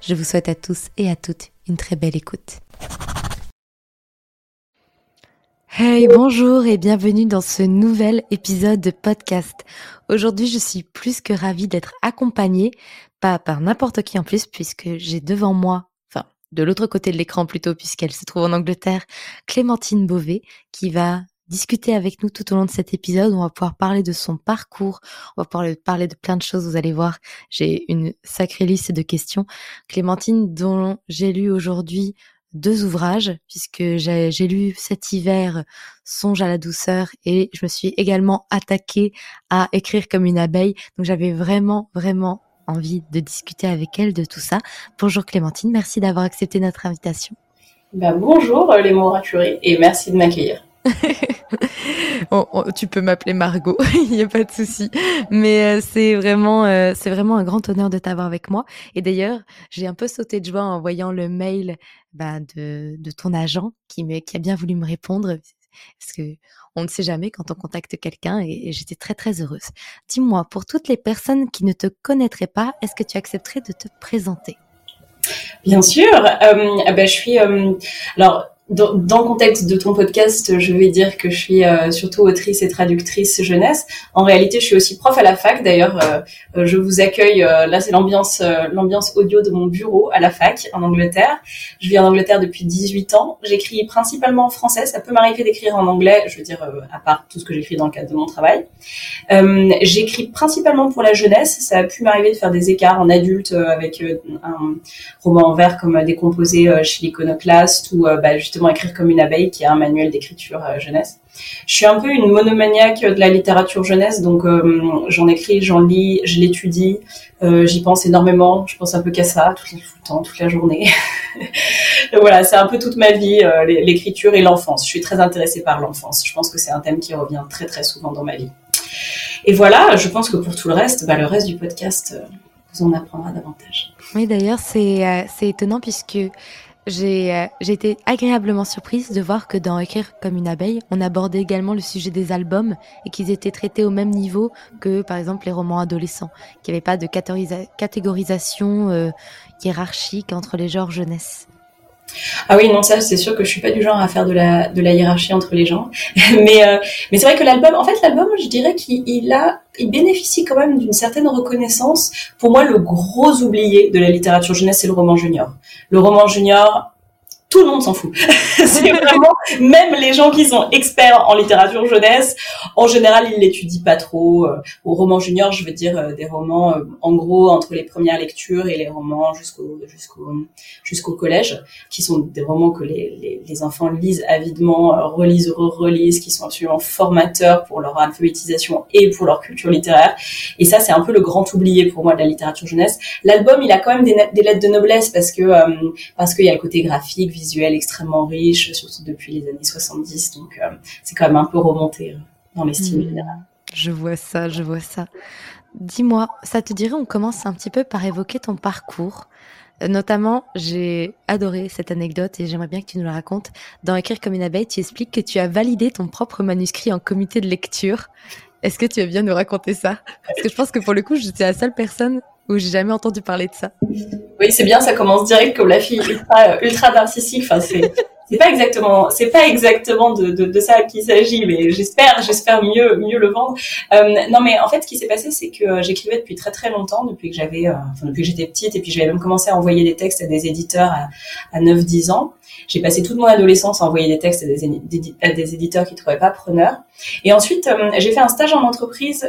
Je vous souhaite à tous et à toutes une très belle écoute. Hey, bonjour et bienvenue dans ce nouvel épisode de podcast. Aujourd'hui, je suis plus que ravie d'être accompagnée, pas par n'importe qui en plus, puisque j'ai devant moi, enfin, de l'autre côté de l'écran plutôt, puisqu'elle se trouve en Angleterre, Clémentine Beauvais, qui va discuter avec nous tout au long de cet épisode. On va pouvoir parler de son parcours, on va pouvoir parler de plein de choses. Vous allez voir, j'ai une sacrée liste de questions. Clémentine, dont j'ai lu aujourd'hui deux ouvrages, puisque j'ai lu cet hiver Songe à la douceur et je me suis également attaquée à écrire comme une abeille. Donc j'avais vraiment, vraiment envie de discuter avec elle de tout ça. Bonjour Clémentine, merci d'avoir accepté notre invitation. Ben, bonjour les mots raturés et merci de m'accueillir. tu peux m'appeler Margot, il n'y a pas de souci. Mais euh, c'est vraiment, euh, c'est vraiment un grand honneur de t'avoir avec moi. Et d'ailleurs, j'ai un peu sauté de joie en voyant le mail bah, de, de, ton agent qui, me, qui a bien voulu me répondre. Parce que on ne sait jamais quand on contacte quelqu'un et, j'étais très très heureuse. Dis-moi, pour toutes les personnes qui ne te connaîtraient pas, est-ce que tu accepterais de te présenter? Bien sûr. Euh, ben, je suis. alors, dans, le contexte de ton podcast, je vais dire que je suis euh, surtout autrice et traductrice jeunesse. En réalité, je suis aussi prof à la fac. D'ailleurs, euh, euh, je vous accueille. là, c'est l'ambiance, audio de mon bureau à la fac en Angleterre. Je vis en Angleterre depuis 18 ans. J'écris principalement en français. Ça peut m'arriver d'écrire en anglais. Je veux dire, à part tout ce que j'écris dans le cadre de mon travail. j'écris principalement pour la jeunesse. Ça a pu m'arriver de faire des écarts en adulte avec un roman en vers comme Décomposé chez l'Iconoclaste ou bah, justement écrire comme une abeille, qui est un manuel d'écriture euh, jeunesse. Je suis un peu une monomaniaque de la littérature jeunesse, donc euh, j'en écris, j'en lis, je l'étudie, euh, j'y pense énormément, je pense un peu qu'à ça tout, le temps, toute la journée. voilà, c'est un peu toute ma vie, l'écriture et l'enfance. Je suis très intéressée par l'enfance. Je pense que c'est un thème qui revient très très souvent dans ma vie. Et voilà, je pense que pour tout le reste, bah, le reste du podcast vous en apprendra davantage. Oui, d'ailleurs, c'est étonnant puisque j'ai été agréablement surprise de voir que dans Écrire comme une abeille, on abordait également le sujet des albums et qu'ils étaient traités au même niveau que, par exemple, les romans adolescents, qu'il n'y avait pas de catégorisation euh, hiérarchique entre les genres jeunesse. Ah oui, non, ça, c'est sûr que je suis pas du genre à faire de la, de la hiérarchie entre les gens. mais, euh, mais c'est vrai que l'album, en fait, l'album, je dirais qu'il a, il bénéficie quand même d'une certaine reconnaissance. Pour moi, le gros oublié de la littérature jeunesse, c'est le roman junior. Le roman junior, tout le monde s'en fout. c'est vraiment, même les gens qui sont experts en littérature jeunesse, en général, ils l'étudient pas trop. Euh, au roman junior, je veux dire euh, des romans, euh, en gros, entre les premières lectures et les romans jusqu'au jusqu'au jusqu'au collège, qui sont des romans que les, les, les enfants lisent avidement, relisent, relisent, qui sont absolument formateurs pour leur alphabétisation et pour leur culture littéraire. Et ça, c'est un peu le grand oublié pour moi de la littérature jeunesse. L'album, il a quand même des, des lettres de noblesse parce que parce qu'il y a le côté graphique visuel extrêmement riche, surtout depuis les années 70. Donc, euh, c'est quand même un peu remonté euh, dans les styles mmh. Je vois ça, je vois ça. Dis-moi, ça te dirait, on commence un petit peu par évoquer ton parcours. Euh, notamment, j'ai adoré cette anecdote et j'aimerais bien que tu nous la racontes. Dans Écrire comme une abeille, tu expliques que tu as validé ton propre manuscrit en comité de lecture. Est-ce que tu veux bien nous raconter ça? Parce que je pense que pour le coup, j'étais la seule personne où j'ai jamais entendu parler de ça. Oui, c'est bien, ça commence direct comme la fille ultra, ultra narcissique. Enfin, c'est, c'est pas exactement, c'est pas exactement de, de, de ça qu'il s'agit, mais j'espère, j'espère mieux, mieux le vendre. Euh, non, mais en fait, ce qui s'est passé, c'est que euh, j'écrivais depuis très très longtemps, depuis que j'avais, euh, enfin, depuis que j'étais petite, et puis j'avais même commencé à envoyer des textes à des éditeurs à, à 9-10 ans. J'ai passé toute mon adolescence à envoyer des textes à des, éditeurs qui trouvaient pas preneurs. Et ensuite, euh, j'ai fait un stage en entreprise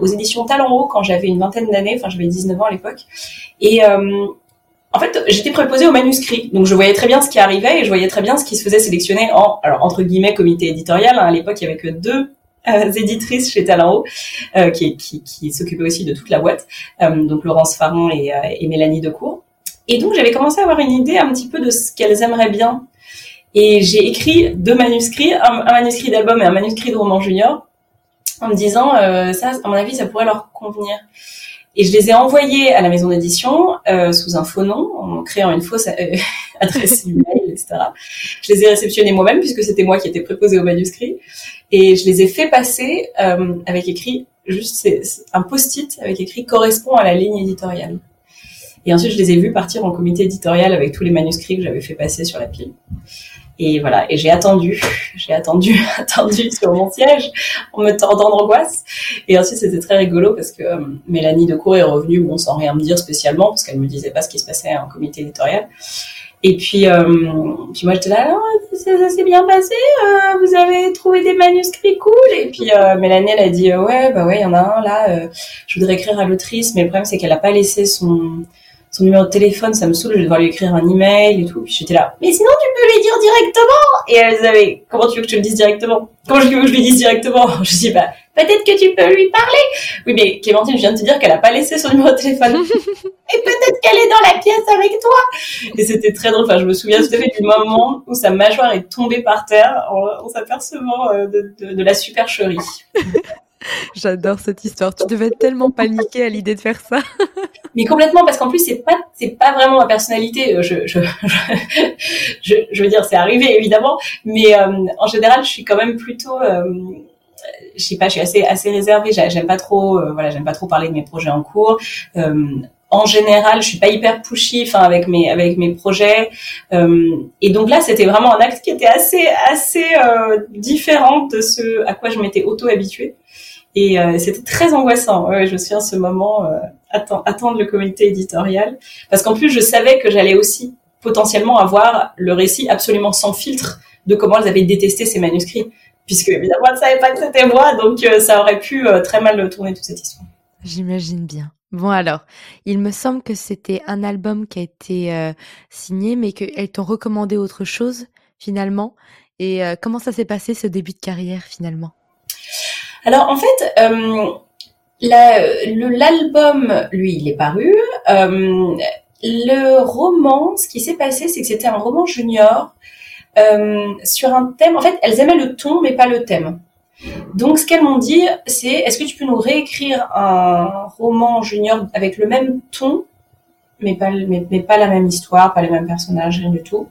aux éditions Talent Haut quand j'avais une vingtaine d'années, enfin j'avais 19 ans à l'époque. Et en fait, j'étais préposée au manuscrit, donc je voyais très bien ce qui arrivait et je voyais très bien ce qui se faisait sélectionner en, alors entre guillemets, comité éditorial. Hein. à l'époque, il y avait que deux éditrices chez Talent Haut, qui, s'occupaient aussi de toute la boîte, donc Laurence Faron et, et Mélanie Decour. Et donc j'avais commencé à avoir une idée un petit peu de ce qu'elles aimeraient bien. Et j'ai écrit deux manuscrits, un, manuscrit d'album et un manuscrit de roman junior, en me disant euh, ça, à mon avis, ça pourrait leur convenir. Et je les ai envoyés à la maison d'édition euh, sous un faux nom, en créant une fausse euh, adresse email, etc. Je les ai réceptionnés moi-même puisque c'était moi qui étais préposé au manuscrit. Et je les ai fait passer euh, avec écrit juste un post-it avec écrit correspond à la ligne éditoriale. Et ensuite, je les ai vus partir en comité éditorial avec tous les manuscrits que j'avais fait passer sur la pile. Et voilà, et j'ai attendu, j'ai attendu, attendu sur mon siège en me tordant d'angoisse. Et ensuite, c'était très rigolo parce que euh, Mélanie Decour est revenue, bon, sans rien me dire spécialement, parce qu'elle me disait pas ce qui se passait en comité éditorial. Et puis, euh, puis moi, j'étais là, oh, ça, s'est bien passé, euh, vous avez trouvé des manuscrits cool. Et puis, euh, Mélanie, elle a dit, ouais, bah ouais, il y en a un là, euh, je voudrais écrire à l'autrice, mais le problème, c'est qu'elle a pas laissé son, son numéro de téléphone, ça me saoule, je vais devoir lui écrire un email et tout. Puis j'étais là, mais sinon tu peux lui dire directement. Et elle avait, comment tu veux que je te le dise directement? Comment je veux que je lui dise directement? Je dis, bah, peut-être que tu peux lui parler. Oui, mais Clémentine, je viens de te dire qu'elle a pas laissé son numéro de téléphone. et peut-être qu'elle est dans la pièce avec toi. Et c'était très drôle. Enfin, je me souviens tout à fait du moment où sa mâchoire est tombée par terre en, s'apercevant euh, de, de, de la supercherie. J'adore cette histoire. Tu devais tellement paniquer à l'idée de faire ça. Mais complètement, parce qu'en plus, c'est pas, c'est pas vraiment ma personnalité. Je, je, je, je veux dire, c'est arrivé évidemment, mais euh, en général, je suis quand même plutôt, euh, je sais pas, je suis assez, assez réservée. J'aime pas trop, euh, voilà, j'aime pas trop parler de mes projets en cours. Euh, en général, je suis pas hyper pushy, enfin avec mes avec mes projets. et donc là, c'était vraiment un acte qui était assez assez différent de ce à quoi je m'étais auto habituée. Et euh, c'était très angoissant. Ouais, je me souviens ce moment, euh, attendre le comité éditorial, parce qu'en plus je savais que j'allais aussi potentiellement avoir le récit absolument sans filtre de comment elles avaient détesté ces manuscrits, puisque évidemment elles savaient pas que c'était moi, donc euh, ça aurait pu euh, très mal tourner toute cette histoire. J'imagine bien. Bon alors, il me semble que c'était un album qui a été signé, mais qu'elles t'ont recommandé autre chose finalement. Et comment ça s'est passé ce début de carrière finalement? Alors en fait, euh, l'album, lui, il est paru. Euh, le roman, ce qui s'est passé, c'est que c'était un roman junior euh, sur un thème. En fait, elles aimaient le ton, mais pas le thème. Donc, ce qu'elles m'ont dit, c'est est-ce que tu peux nous réécrire un roman junior avec le même ton, mais pas, mais pas la même histoire, pas les mêmes personnages, rien du tout?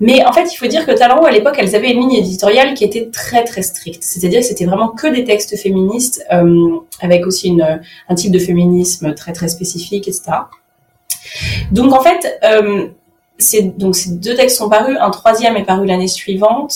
Mais en fait, il faut dire que Talent à l'époque, elles avaient une ligne éditoriale qui était très très stricte. C'est-à-dire que c'était vraiment que des textes féministes, euh, avec aussi un type de féminisme très très spécifique, etc. Donc en fait, euh, donc ces deux textes sont parus, un troisième est paru l'année suivante.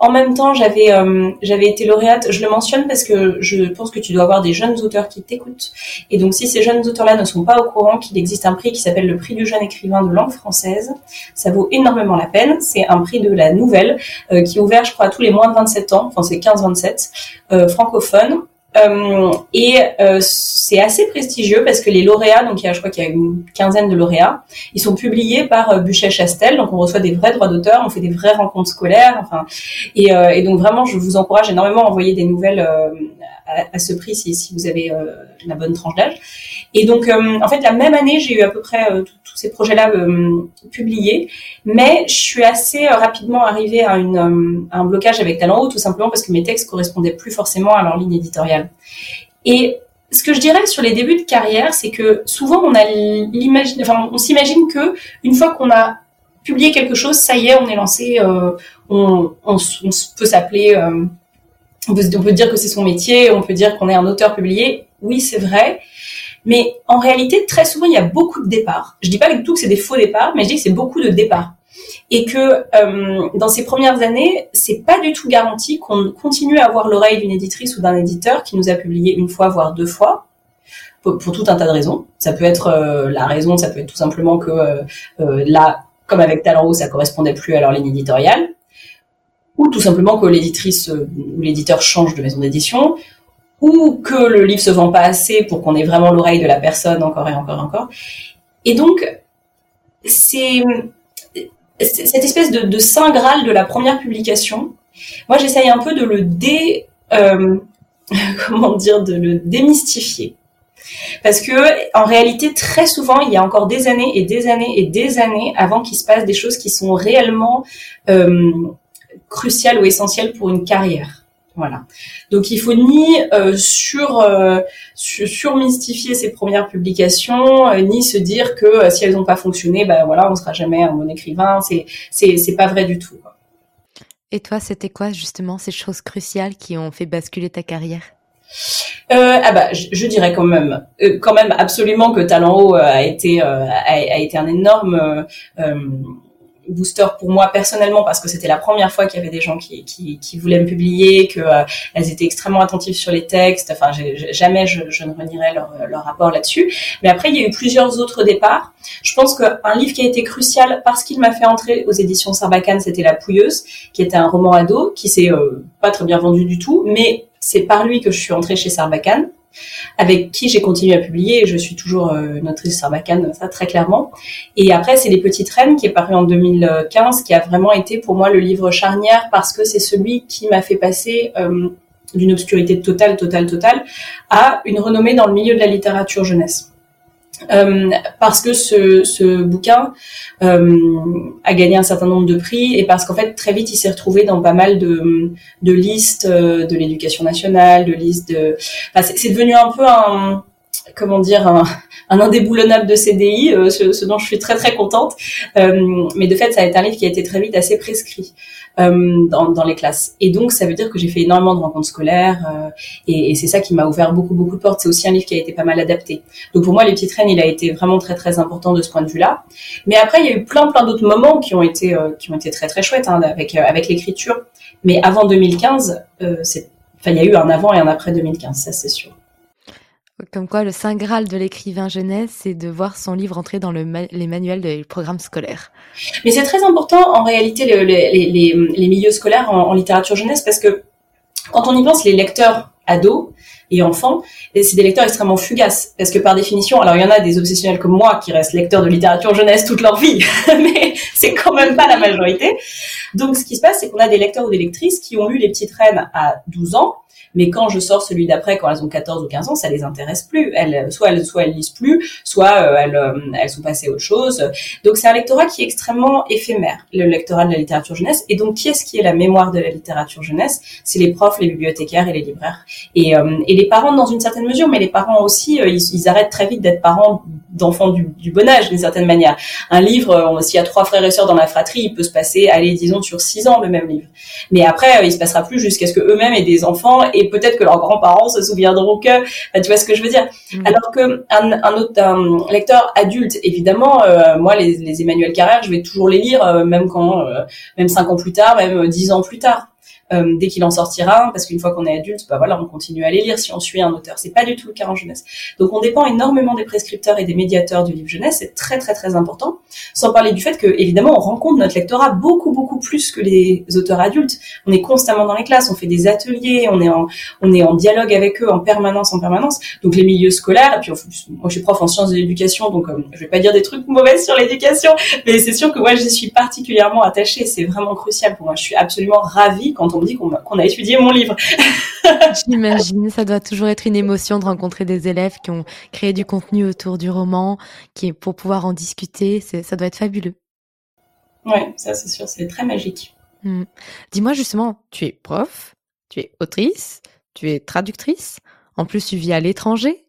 En même temps, j'avais euh, j'avais été lauréate. Je le mentionne parce que je pense que tu dois avoir des jeunes auteurs qui t'écoutent. Et donc, si ces jeunes auteurs-là ne sont pas au courant qu'il existe un prix qui s'appelle le prix du jeune écrivain de langue française, ça vaut énormément la peine. C'est un prix de la nouvelle euh, qui est ouvert, je crois, tous les moins de 27 ans. Enfin, c'est 15-27 euh, francophones. Euh, et euh, c'est assez prestigieux parce que les lauréats, donc il y a, je crois qu'il y a une quinzaine de lauréats, ils sont publiés par euh, Buchet-Chastel, donc on reçoit des vrais droits d'auteur, on fait des vraies rencontres scolaires, enfin, et, et, donc vraiment, je vous encourage énormément à envoyer des nouvelles à, ce prix si, vous avez la bonne tranche d'âge. Et donc, en fait, la même année, j'ai eu à peu près tous ces projets-là euh, publiés, mais je suis assez euh, rapidement arrivée à, euh, un blocage avec Talent Haut, tout simplement parce que mes textes correspondaient plus forcément à leur ligne éditoriale. Et ce que je dirais sur les débuts de carrière, c'est que souvent on a enfin on s'imagine que une fois qu'on a publié quelque chose, ça y est, on est lancé, euh, on, on, peut s'appeler, euh, on, peut, dire que c'est son métier, on peut dire qu'on est un auteur publié. Oui, c'est vrai, mais en réalité, très souvent, il y a beaucoup de départs. Je dis pas du tout que c'est des faux départs, mais je dis que c'est beaucoup de départs. Et que euh, dans ces premières années, c'est pas du tout garanti qu'on continue à avoir l'oreille d'une éditrice ou d'un éditeur qui nous a publié une fois, voire deux fois, pour, tout un tas de raisons. Ça peut être euh, la raison, ça peut être tout simplement que euh, euh là, comme avec Talent ça correspondait plus à leur ligne éditoriale, ou tout simplement que l'éditrice euh, ou l'éditeur change de maison d'édition, ou que le livre se vend pas assez pour qu'on ait vraiment l'oreille de la personne encore et encore et encore. Et donc, c'est cette espèce de, saint graal de la première publication. Moi, j'essaye un peu de le dé, euh, dire, de le démystifier. Parce que en réalité, très souvent, il y a encore des années et des années et des années avant qu'il se passe des choses qui sont réellement euh, cruciales ou essentielles pour une carrière. Voilà. Donc il faut ni euh, sur, euh, surmystifier ces premières publications, euh, ni se dire que si elles n'ont pas fonctionné, ben voilà, on sera jamais un bon écrivain. C'est c'est c'est pas vrai du tout. Et toi, c'était quoi justement ces choses cruciales qui ont fait basculer ta carrière? Euh, ah bah, je, dirais quand même, quand même absolument que Talent Haut a été a, a, été un énorme booster pour moi personnellement parce que c'était la première fois qu'il y avait des gens qui, qui, qui voulaient me publier, que euh, elles étaient extrêmement attentives sur les textes. Enfin, jamais je, je, ne renierai leur, leur rapport là-dessus. Mais après, il y a eu plusieurs autres départs. Je pense qu'un livre qui a été crucial parce qu'il m'a fait entrer aux éditions Sarbacane, c'était La Pouilleuse, qui était un roman ado qui s'est euh, pas très bien vendu du tout, mais c'est par lui que je suis entrée chez Sarbacane avec qui j'ai continué à publier je suis toujours euh, notrice Sarbacane, ça très clairement. Et après, c'est Les Petites Reines qui est paru en 2015, qui a vraiment été pour moi le livre charnière parce que c'est celui qui m'a fait passer euh, d'une obscurité totale, totale, totale à une renommée dans le milieu de la littérature jeunesse. Euh, parce que ce, ce bouquin euh, a gagné un certain nombre de prix et parce qu'en fait très vite il s'est retrouvé dans pas mal de, de listes euh, de l'éducation nationale, de listes de. Enfin, c'est devenu un peu un comment dire un, un indéboulonnable de CDI, euh, ce, ce, dont je suis très très contente. Mais de fait, ça a été un livre qui a été très vite assez prescrit euh, dans, dans, les classes. Et donc, ça veut dire que j'ai fait énormément de rencontres scolaires et, et c'est ça qui m'a ouvert beaucoup beaucoup de portes. C'est aussi un livre qui a été pas mal adapté. Donc pour moi, les petites reines, il a été vraiment très très important de ce point de vue-là. Mais après, il y a eu plein plein d'autres moments qui ont été qui ont été très très chouettes hein, avec avec l'écriture. Mais avant 2015, c'est il y a eu un avant et un après 2015, ça c'est sûr. Comme quoi, le saint graal de l'écrivain jeunesse, c'est de voir son livre entrer dans le les manuels des programmes scolaires. Mais c'est très important, en réalité, le, les, les, les, milieux scolaires en, en, littérature jeunesse, parce que quand on y pense, les lecteurs ados et enfants, c'est des lecteurs extrêmement fugaces, parce que par définition, alors il y en a des obsessionnels comme moi qui restent lecteurs de littérature jeunesse toute leur vie, mais c'est quand même pas la majorité. Donc ce qui se passe, c'est qu'on a des lecteurs ou des lectrices qui ont lu Les Petites Reines à 12 ans, mais quand je sors celui d'après, quand elles ont 14 ou 15 ans, ça les intéresse plus. Elles, soit elles, soit lisent plus, soit euh, elles, euh, elles sont passées à autre chose. Donc c'est un lectorat qui est extrêmement éphémère, le lectorat de la littérature jeunesse. Et donc qui est-ce qui est la mémoire de la littérature jeunesse? C'est les profs, les bibliothécaires et les libraires. Et, euh, et les parents dans une certaine mesure, mais les parents aussi, ils, ils arrêtent très vite d'être parents d'enfants du, du, bon âge d'une certaine manière. Un livre, s'il y a trois frères et sœurs dans la fratrie, il peut se passer, allez, disons sur six ans le même livre. Mais après, il se passera plus jusqu'à ce que eux-mêmes aient des enfants et peut-être que leurs grands-parents se souviendront que, tu vois ce que je veux dire. Mhm. Alors que un, un autre lecteur adulte, évidemment, euh, moi les, les Emmanuel Carrère, je vais toujours les lire, euh, même quand, euh, même cinq ans plus tard, même dix ans plus tard. Euh, dès qu'il en sortira parce qu'une fois qu'on est adulte, bah voilà, on continue à les lire si on suit un auteur. C'est pas du tout le cas en jeunesse. Donc on dépend énormément des prescripteurs et des médiateurs du livre jeunesse, c'est très très très important. Sans parler du fait que évidemment on rencontre notre lectorat beaucoup beaucoup plus que les auteurs adultes. On est constamment dans les classes, on fait des ateliers, on est en on est en dialogue avec eux en permanence en permanence. Donc les milieux scolaires, et puis moi je suis prof en sciences de l'éducation, donc euh, je vais pas dire des trucs mauvais sur l'éducation, mais c'est sûr que moi j'y suis particulièrement attachée. C'est vraiment crucial pour moi. Je suis absolument ravie quand on dit qu'on a, étudié mon livre. J'imagine, ça doit toujours être une émotion de rencontrer des élèves qui ont créé du contenu autour du roman, qui pour pouvoir en discuter, ça doit être fabuleux. Oui, ça c'est sûr, c'est très magique. Hmm. Dis-moi justement, tu es prof, tu es autrice, tu es traductrice, en plus tu vis à l'étranger.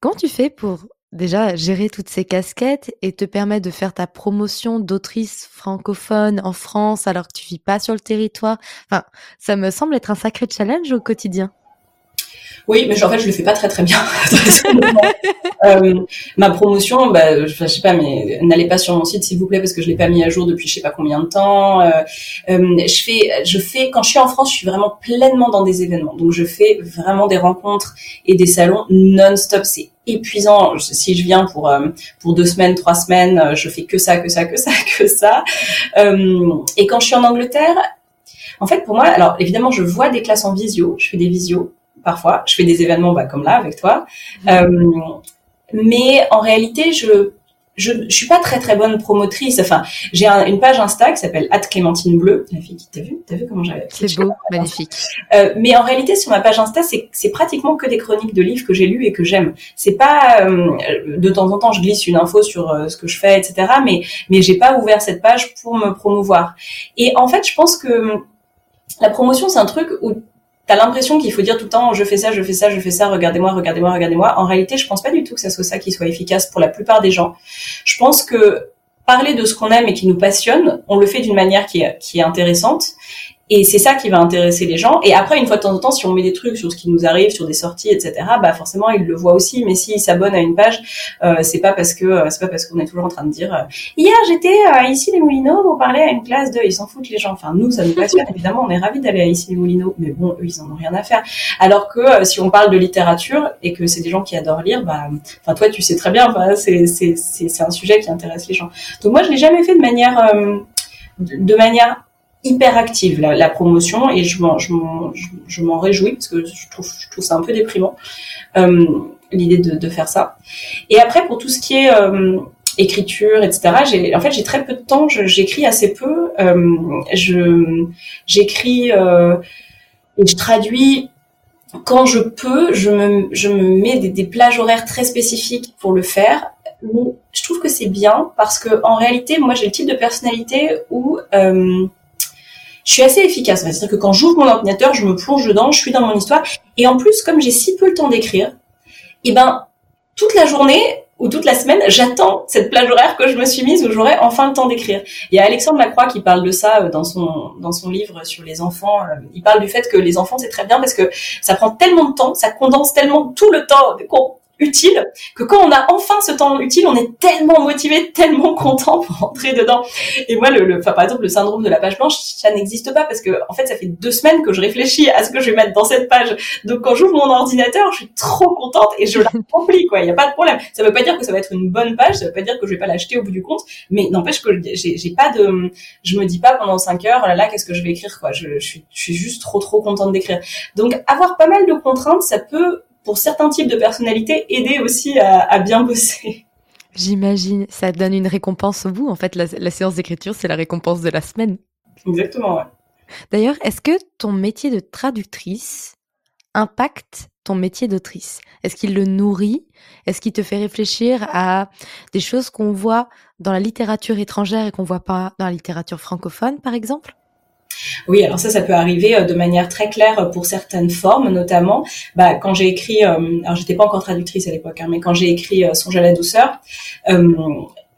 Comment tu fais pour déjà gérer toutes ces casquettes et te permettre de faire ta promotion d'autrice francophone en France alors que tu vis pas sur le territoire. Enfin, ça me semble être un sacré challenge au quotidien. Oui, mais en fait, je le fais pas très très bien. euh, ma promotion, bah, je, je sais pas, mais n'allez pas sur mon site s'il vous plaît parce que je l'ai pas mis à jour depuis je sais pas combien de temps. Euh, euh, je fais, je fais quand je suis en France, je suis vraiment pleinement dans des événements. Donc je fais vraiment des rencontres et des salons non-stop. C'est épuisant. Si je viens pour euh, pour deux semaines, trois semaines, euh, je fais que ça, que ça, que ça, que ça. Euh, et quand je suis en Angleterre, en fait, pour moi, alors évidemment, je vois des classes en visio, je fais des visios parfois, je fais des événements bah, comme là avec toi, mmh. mais en réalité, je je, je suis pas très très bonne promotrice. Enfin, j'ai une page Insta qui s'appelle Clémentine Bleu. La fille qui t'a vu, t'as vu comment j'avais. C'est beau, magnifique. Euh, mais en réalité, sur ma page Insta, c'est c'est pratiquement que des chroniques de livres que j'ai lus et que j'aime. C'est pas euh, de temps en temps, je glisse une info sur euh, ce que je fais, etc. Mais mais j'ai pas ouvert cette page pour me promouvoir. Et en fait, je pense que la promotion, c'est un truc où t'as l'impression qu'il faut dire tout le temps je fais ça, je fais ça, je fais ça, regardez-moi, regardez-moi, regardez-moi. En réalité, je pense pas du tout que ça soit ça qui soit efficace pour la plupart des gens. Je pense que parler de ce qu'on aime et qui nous passionne, on le fait d'une manière qui est, qui est intéressante et c'est ça qui va intéresser les gens. Et après, une fois de temps en temps, si on met des trucs sur ce qui nous arrive, sur des sorties, etc., bah forcément, ils le voient aussi. Mais s'ils s'abonnent à une page, euh, c'est pas parce que euh, c'est pas parce qu'on est toujours en train de dire euh, hier j'étais à ici les Moulineaux pour parler à une classe de. Ils s'en foutent les gens. Enfin, nous, ça nous passionne évidemment. On est ravis d'aller à ici les Moulineaux, mais bon, eux, ils en ont rien à faire. Alors que si on parle de littérature et que c'est des gens qui adorent lire, bah, enfin toi, tu sais très bien. C'est c'est c'est un sujet qui intéresse les gens. Donc moi, je l'ai jamais fait de manière de manière hyper active la, promotion et je m'en je m'en je, m'en réjouis parce que je trouve je trouve ça un peu déprimant euh, l'idée de, de, faire ça. Et après pour tout ce qui est euh, écriture etc j'ai en fait j'ai très peu de temps j'écris assez peu euh, je j'écris euh, et je traduis quand je peux je me je me mets des, des plages horaires très spécifiques pour le faire mais je trouve que c'est bien parce que en réalité moi j'ai le type de personnalité où euh, je suis assez efficace. C'est-à-dire que quand j'ouvre mon ordinateur, je me plonge dedans, je suis dans mon histoire. Et en plus, comme j'ai si peu le temps d'écrire, eh ben, toute la journée ou toute la semaine, j'attends cette plage horaire que je me suis mise où j'aurai enfin le temps d'écrire. Il y a Alexandre Lacroix qui parle de ça euh, dans son dans son livre sur les enfants. Euh, il parle du fait que les enfants c'est très bien parce que ça prend tellement de temps, ça condense tellement tout le temps utile que quand on a enfin ce temps utile, on est tellement motivé, tellement content pour rentrer dedans. Et moi, le, enfin, par exemple, le syndrome de la page blanche, ça n'existe pas parce que en fait, ça fait deux semaines que je réfléchis à ce que je vais mettre dans cette page. Donc, quand j'ouvre mon ordinateur, je suis trop contente et je la remplis, quoi. Il n'y a pas de problème. Ça veut pas dire que ça va être une bonne page, ça veut pas dire que je vais pas l'acheter au bout du compte, mais n'empêche que j'ai pas de, je me dis pas pendant cinq heures, là, là, qu'est-ce que je vais écrire, quoi. Je, je suis, je suis juste trop, trop contente d'écrire. Donc, avoir pas mal de contraintes, ça peut pour certains types de personnalités, aider aussi à, bien bosser. J'imagine, ça donne une récompense au bout. En fait, la, séance d'écriture, c'est la récompense de la semaine. Exactement, ouais. D'ailleurs, est-ce que ton métier de traductrice impacte ton métier d'autrice? Est-ce qu'il le nourrit? Est-ce qu'il te fait réfléchir à des choses qu'on voit dans la littérature étrangère et qu'on voit pas dans la littérature francophone, par exemple? Oui, alors ça, ça peut arriver euh, de manière très claire pour certaines formes, notamment. Bah, quand j'ai écrit, euh, alors j'étais pas encore traductrice à l'époque, hein, mais quand j'ai écrit euh, Songe à la douceur, euh,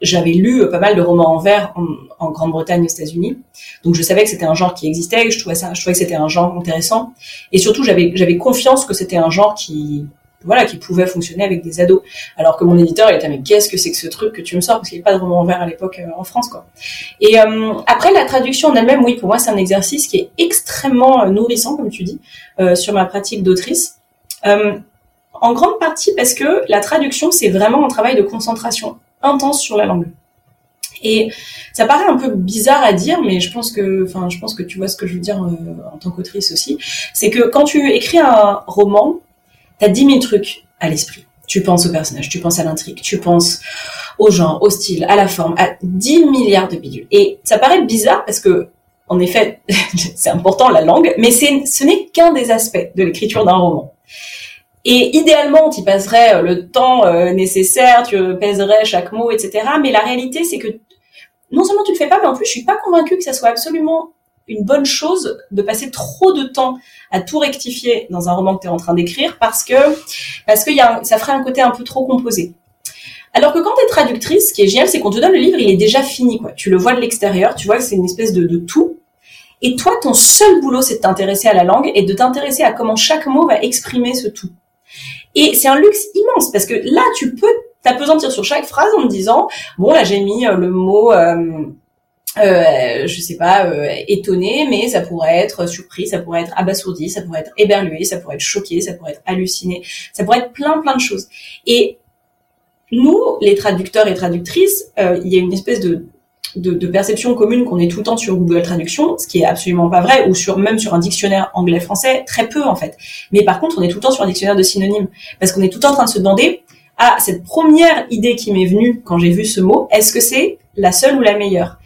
j'avais lu pas mal de romans en vers en, Grande-Bretagne, aux États-Unis, donc je savais que c'était un genre qui existait, je trouvais ça, je trouvais que c'était un genre intéressant, et surtout j'avais confiance que c'était un genre qui voilà, qui pouvait fonctionner avec des ados. Alors que mon éditeur, il était, mais qu'est-ce que c'est que ce truc que tu me sors? Parce qu'il n'y avait pas de roman vert à l'époque euh, en France, quoi. Et euh, après, la traduction en elle-même, oui, pour moi, c'est un exercice qui est extrêmement euh, nourrissant, comme tu dis, sur ma pratique d'autrice. en grande partie parce que la traduction, c'est vraiment un travail de concentration intense sur la langue. Et ça paraît un peu bizarre à dire, mais je pense que, enfin, je pense que tu vois ce que je veux dire en tant qu'autrice aussi. C'est que quand tu écris un roman, T'as 10 000 trucs à l'esprit. Tu penses au personnage, tu penses à l'intrigue, tu penses au genre, au style, à la forme, à 10 milliards de bidules. Et ça paraît bizarre parce que, en effet, c'est important la langue, mais ce n'est qu'un des aspects de l'écriture d'un roman. Et idéalement, tu passerais euh, le temps euh, nécessaire, tu pèserais chaque mot, etc. Mais la réalité, c'est que non seulement tu le fais pas, mais en plus, je suis pas convaincue que ça soit absolument une bonne chose de passer trop de temps à tout rectifier dans un roman que tu es en train d'écrire parce que parce que y a ça ferait un côté un peu trop composé. Alors que quand tu es traductrice, ce qui est génial, c'est qu'on te donne le livre, il est déjà fini. quoi. Tu le vois de l'extérieur, tu vois que c'est une espèce de, de tout. Et toi, ton seul boulot, c'est de t'intéresser à la langue et de t'intéresser à comment chaque mot va exprimer ce tout. Et c'est un luxe immense parce que là, tu peux t'apesantir sur chaque phrase en me disant, bon, là, j'ai mis euh, le mot... Euh, euh, je sais pas, euh, étonné, mais ça pourrait être surpris, ça pourrait être abasourdi, ça pourrait être éberlué, ça pourrait être choqué, ça pourrait être halluciné, ça pourrait être plein plein de choses. Et nous, les traducteurs et traductrices, euh, il y a une espèce de, perception commune qu'on est tout le temps sur Google Traduction, ce qui est absolument pas vrai, ou même sur un dictionnaire anglais-français, très peu en fait. Mais par contre, on est tout le temps sur un dictionnaire de synonymes, parce qu'on est tout le temps en train de se demander à cette première idée qui m'est venue quand j'ai vu ce mot. Est-ce que c'est la seule ou la meilleure?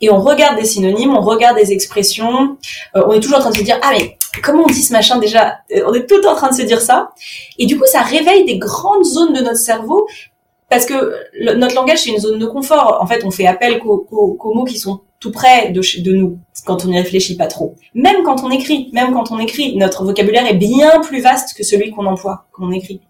Et on regarde des synonymes, on regarde des expressions, euh, on est toujours en train de se dire ah mais comment on dit ce machin déjà euh, On est tout en train de se dire ça. Et du coup, ça réveille des grandes zones de notre cerveau parce que notre langage c'est une zone de confort. En fait, on fait appel qu'aux mots qui sont tout près de, de nous quand on n'y réfléchit pas trop. Même quand on écrit, même quand on écrit, notre vocabulaire est bien plus vaste que celui qu'on emploie quand on écrit.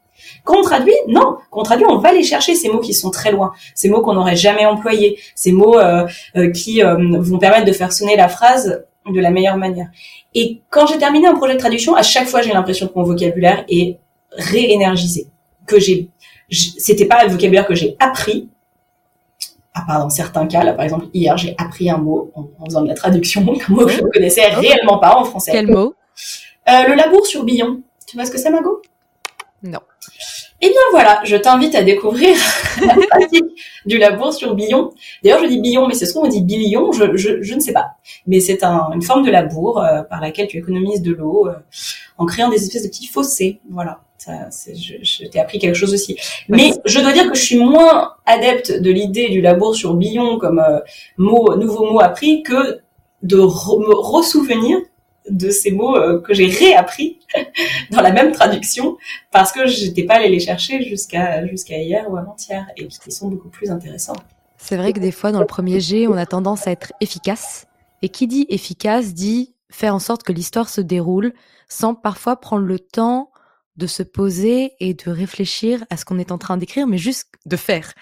Quand on traduit, non. Quand on traduit, on va aller chercher ces mots qui sont très loin, ces mots qu'on n'aurait jamais employés, ces mots euh, euh, qui euh, vont permettre de faire sonner la phrase de la meilleure manière. Et quand j'ai terminé un projet de traduction, à chaque fois, j'ai l'impression que mon vocabulaire est réénergisé, que j'ai, c'était pas le vocabulaire que j'ai appris, à part dans certains cas, là par exemple hier j'ai appris un mot en, faisant de la traduction, un mot que je ne connaissais réellement pas en français. Quel mot? Euh, Le labour sur Billon. Tu vois ce que c'est Margot? Non. Eh bien voilà, je t'invite à découvrir la pratique du labour sur billon. D'ailleurs, je dis billon, mais c'est ce qu'on dit billion, je, je, je, ne sais pas. Mais c'est un, une forme de labour euh, par laquelle tu économises de l'eau euh, en créant des espèces de petits fossés. Voilà, ça, je, je t'ai appris quelque chose aussi. Mais je dois dire que je suis moins adepte de l'idée du labour sur billon comme euh, mot, nouveau mot appris que de me ressouvenir de ces mots euh, que j'ai réappris dans la même traduction parce que j'étais pas allée les chercher jusqu'à jusqu'à hier ou avant-hier et qui sont beaucoup plus intéressants. C'est vrai que des fois dans le premier G, on a tendance à être efficace et qui dit efficace dit faire en sorte que l'histoire se déroule sans parfois prendre le temps de se poser et de réfléchir à ce qu'on est en train d'écrire, mais juste de faire.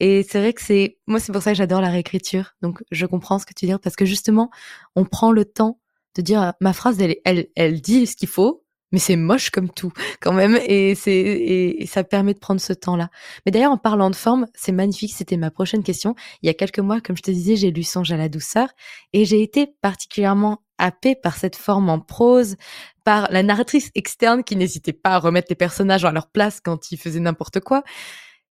Et c'est vrai que c'est, moi, c'est pour ça que j'adore la réécriture. Donc, je comprends ce que tu dis parce que justement, on prend le temps de dire ma phrase elle elle elle dit ce qu'il faut mais c'est moche comme tout quand même et c'est et, ça permet de prendre ce temps-là. Mais d'ailleurs en parlant de forme, c'est magnifique, c'était ma prochaine question. Il y a quelques mois, comme je te disais, j'ai lu Songe à la douceur et j'ai été particulièrement happée par cette forme en prose, par la narratrice externe qui n'hésitait pas à remettre les personnages à leur place quand ils faisaient n'importe quoi.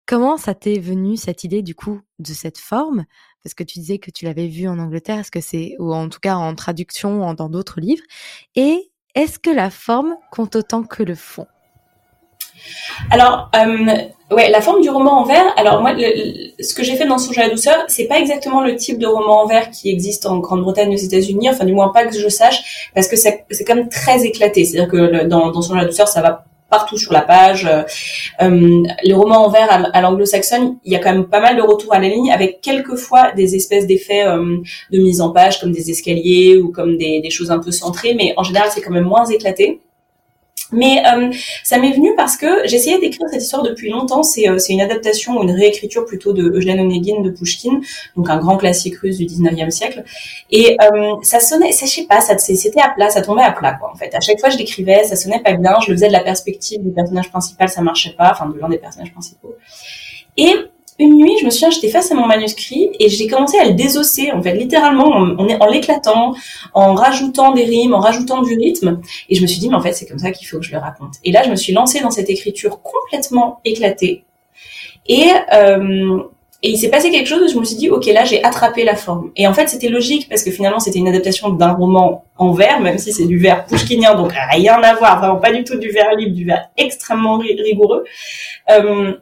Comment ça t'est venu cette idée du coup de cette forme? Parce que tu disais que tu l'avais vue en Angleterre, est-ce que c'est ou en tout cas en traduction dans d'autres livres? Et est-ce que la forme compte autant que le fond? Alors, euh, ouais, la forme du roman en vers. Alors moi, ce que j'ai fait dans Songe à la douceur, c'est pas exactement le type de roman en vers qui existe en Grande-Bretagne, aux États-Unis. Enfin, du moins pas que je sache, parce que c'est quand même très éclaté. C'est-à-dire que dans, dans Songe à la douceur, ça va partout sur la page. Euh, euh, les romans en vers à, l'anglo-saxonne, il y a quand même pas mal de retours à la ligne, avec quelquefois des espèces d'effets euh, de mise en page, comme des escaliers ou comme des, des choses un peu centrées, mais en général, c'est quand même moins éclaté. Mais euh, ça m'est venu parce que j'essayais d'écrire cette histoire depuis longtemps. C'est euh, une adaptation ou une réécriture plutôt de Eugène Onegin de Pushkin, donc un grand classique russe du 19e siècle. Et euh, ça sonnait, je sais pas, c'était à plat, ça tombait à plat quoi en fait. À chaque fois je l'écrivais, ça sonnait pas bien, je le faisais de la perspective du personnage principal, ça marchait pas, enfin de l'un des personnages principaux. Et une nuit, je me souviens, j'étais face à mon manuscrit et j'ai commencé à le désosser, en fait, littéralement, en, l'éclatant, en rajoutant des rimes, en rajoutant du rythme. Et je me suis dit, mais en fait, c'est comme ça qu'il faut que je le raconte. Et là, je me suis lancée dans cette écriture complètement éclatée. Et, euh, et il s'est passé quelque chose où je me suis dit, ok, là, j'ai attrapé la forme. Et en fait, c'était logique parce que finalement, c'était une adaptation d'un roman en vers, même si c'est du vers pushkinien, donc rien à voir, vraiment pas du tout du vers libre, du vers extrêmement rigoureux. Euh,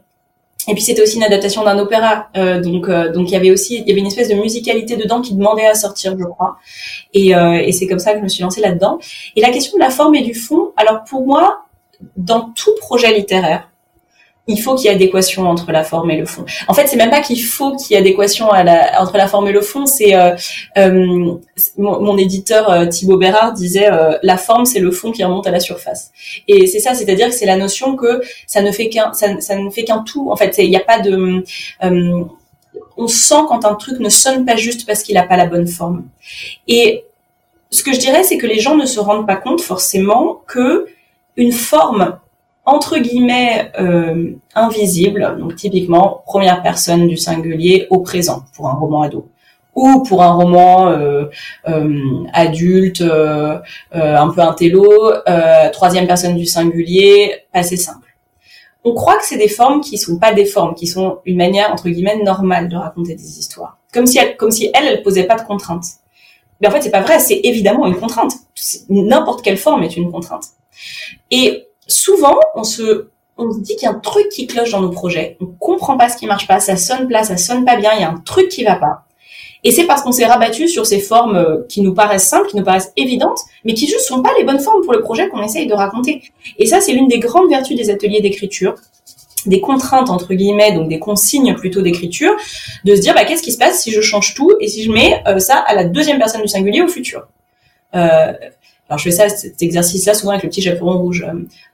et puis c'était aussi une adaptation d'un opéra, euh, donc euh, donc il y avait aussi il y avait une espèce de musicalité dedans qui demandait à sortir, je crois. Et, euh, et c'est comme ça que je me suis lancée là-dedans. Et la question de la forme et du fond, alors pour moi, dans tout projet littéraire, il faut qu'il y ait adéquation entre la forme et le fond. En fait, c'est même pas qu'il faut qu'il y ait adéquation entre la forme et le fond. C'est euh, euh, mon, éditeur euh, Thibaut Bérard disait la forme c'est le fond qui remonte à la surface. Et c'est ça, c'est-à-dire que c'est la notion que ça ne fait qu'un ça, tout. En fait, il n'y a pas de on sent quand un truc ne sonne pas juste parce qu'il n'a pas la bonne forme. Et ce que je dirais, c'est que les gens ne se rendent pas compte forcément que une forme entre guillemets euh, invisible, donc typiquement première personne du singulier au présent pour un roman ado ou pour un roman euh, euh, adulte un peu intello, troisième personne du singulier, assez simple. On croit que c'est des formes qui sont pas des formes, qui sont une manière entre guillemets normale de raconter des histoires, comme si elle, comme si elle, elle posait pas de contraintes. Mais en fait, c'est pas vrai, c'est évidemment une contrainte. N'importe quelle forme est une contrainte. Et souvent, on se, dit qu'il y a un truc qui cloche dans nos projets. On comprend pas ce qui marche pas, ça sonne plat, ça sonne pas bien, il y a un truc qui va pas. Et c'est parce qu'on s'est rabattu sur ces formes euh, qui nous paraissent simples, qui nous paraissent évidentes, mais qui juste sont pas les bonnes formes pour le projet qu'on essaye de raconter. Et ça, c'est l'une des grandes vertus des ateliers d'écriture des contraintes entre guillemets, donc des consignes plutôt d'écriture, de se dire bah, qu'est-ce qui se passe si je change tout et si je mets euh, ça à la deuxième personne du singulier au futur? Euh, alors je fais ça, cet exercice-là souvent avec le petit chaperon rouge.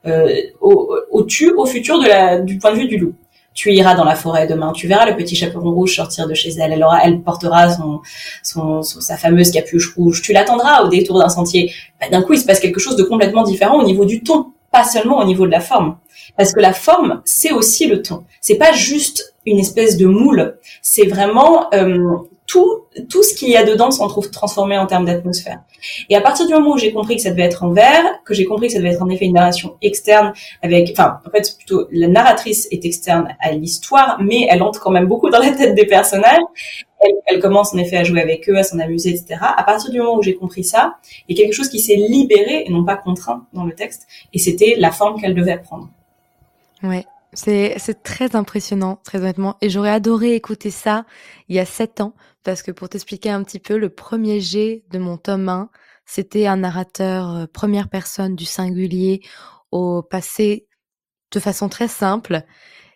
Euh, au, au tu, au futur de la, du point de vue du loup. Tu iras dans la forêt demain, tu verras le petit chaperon rouge sortir de chez elle. Elle aura, elle portera son, son, sa fameuse capuche rouge. Tu l'attendras au détour d'un sentier. Bah, d'un coup, il se passe quelque chose de complètement différent au niveau du ton, pas seulement au niveau de la forme. Parce que la forme, c'est aussi le ton. C'est pas juste une espèce de moule. C'est vraiment euh, tout, tout ce qu'il y a dedans s'en trouve transformé en termes d'atmosphère. Et à partir du moment où j'ai compris que ça devait être en vert, que j'ai compris que ça devait être en effet une narration externe avec, enfin, en fait, plutôt la narratrice est externe à l'histoire, mais elle entre quand même beaucoup dans la tête des personnages. Elle, elle, commence en effet à jouer avec eux, à s'en amuser, etc. À partir du moment où j'ai compris ça, il y a quelque chose qui s'est libéré et non pas contraint dans le texte, et c'était la forme qu'elle devait prendre. Ouais. C'est, très impressionnant, très honnêtement. Et j'aurais adoré écouter ça il y a sept ans, parce que pour t'expliquer un petit peu, le premier jet de mon tome 1, c'était un narrateur euh, première personne du singulier au passé de façon très simple.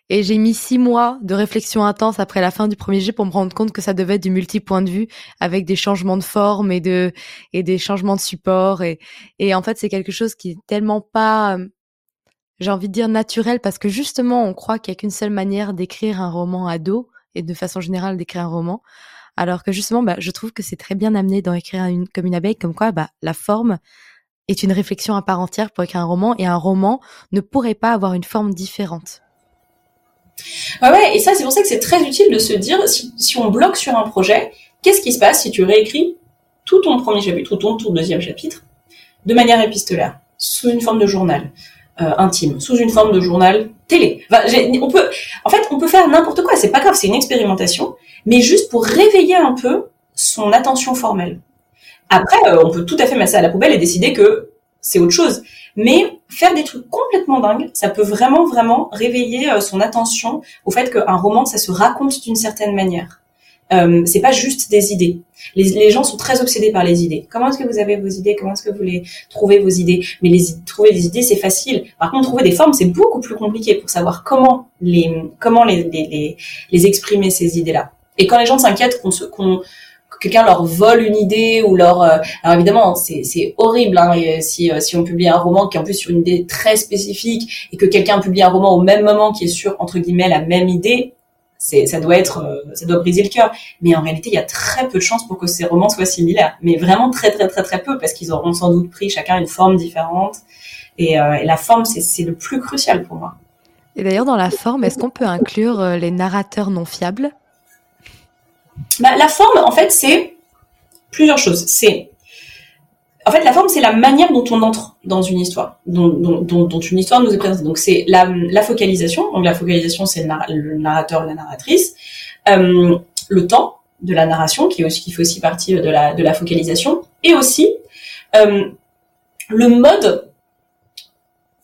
Et j'ai mis six mois de réflexion intense après la fin du premier jet pour me rendre compte que ça devait être du multi-point de vue avec des changements de forme et de, et des changements de support. Et, et en fait, c'est quelque chose qui est tellement pas euh, j'ai envie de dire naturel parce que justement, on croit qu'il n'y a qu'une seule manière d'écrire un roman ado et de façon générale d'écrire un roman. Alors que justement, bah, je trouve que c'est très bien amené dans écrire comme une abeille, comme quoi bah, la forme est une réflexion à part entière pour écrire un roman et un roman ne pourrait pas avoir une forme différente. Ouais, ouais, et ça, c'est pour ça que c'est très utile de se dire, si, on bloque sur un projet, qu'est-ce qui se passe si tu réécris tout ton premier chapitre ou ton, ton deuxième chapitre de manière épistolaire, sous une forme de journal? Intime, sous une forme de journal télé. on peut, en fait, on peut faire n'importe quoi. C'est pas grave, c'est une expérimentation, mais juste pour réveiller un peu son attention formelle. Après, euh, on peut tout à fait ça à la poubelle et décider que c'est autre chose. Mais faire des trucs complètement dingues, ça peut vraiment, vraiment réveiller euh, son attention au fait qu'un roman, ça se raconte d'une certaine manière. Euh, c'est pas juste des idées. Les, gens sont très obsédés par les idées. Comment est-ce que vous avez vos idées? Comment est-ce que vous les trouvez vos idées? Mais les trouver des idées c'est facile. Par contre trouver des formes c'est beaucoup plus compliqué pour savoir comment les comment les les, les, exprimer ces idées-là. Et quand les gens s'inquiètent qu'on se qu'on quelqu'un leur vole une idée ou leur euh, alors évidemment c'est c'est horrible hein, si euh, si on publie un roman qui est en plus sur une idée très spécifique et que quelqu'un publie un roman au même moment qui est sur entre guillemets la même idée c'est ça doit être euh, ça doit briser le cœur. Mais en réalité il y a très peu de chances pour que ces romans soient similaires. Mais vraiment très très très très peu parce qu'ils auront sans doute pris chacun une forme différente. Et, euh, et la forme c'est le plus crucial pour moi. Et d'ailleurs dans la forme est-ce qu'on peut inclure euh, les narrateurs non fiables? Bah, la forme en fait c'est plusieurs choses. C'est en fait, la forme, c'est la manière dont on entre dans une histoire, dont, une histoire nous est présentée. Donc, c'est la, focalisation. Donc, la focalisation, c'est le, narrateur, la narratrice. Euh, le temps de la narration, qui, fait aussi partie de la, focalisation. Et aussi, euh, le mode